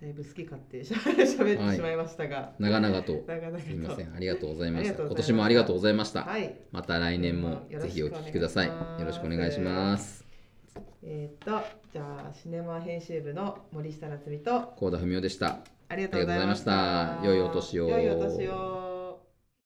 だいぶ好き勝手し ゃ喋ってしまいましたが、長々と。すみません。ありがとうございました今年もありがとうございました、はい。また来年もぜひお聞きください。よろしくお願いします。えっ、とじゃあシネマ編集部の森下夏美と。幸田文夫でした。ありがとうございました。ありがとうございました。良いお年を。良いお年を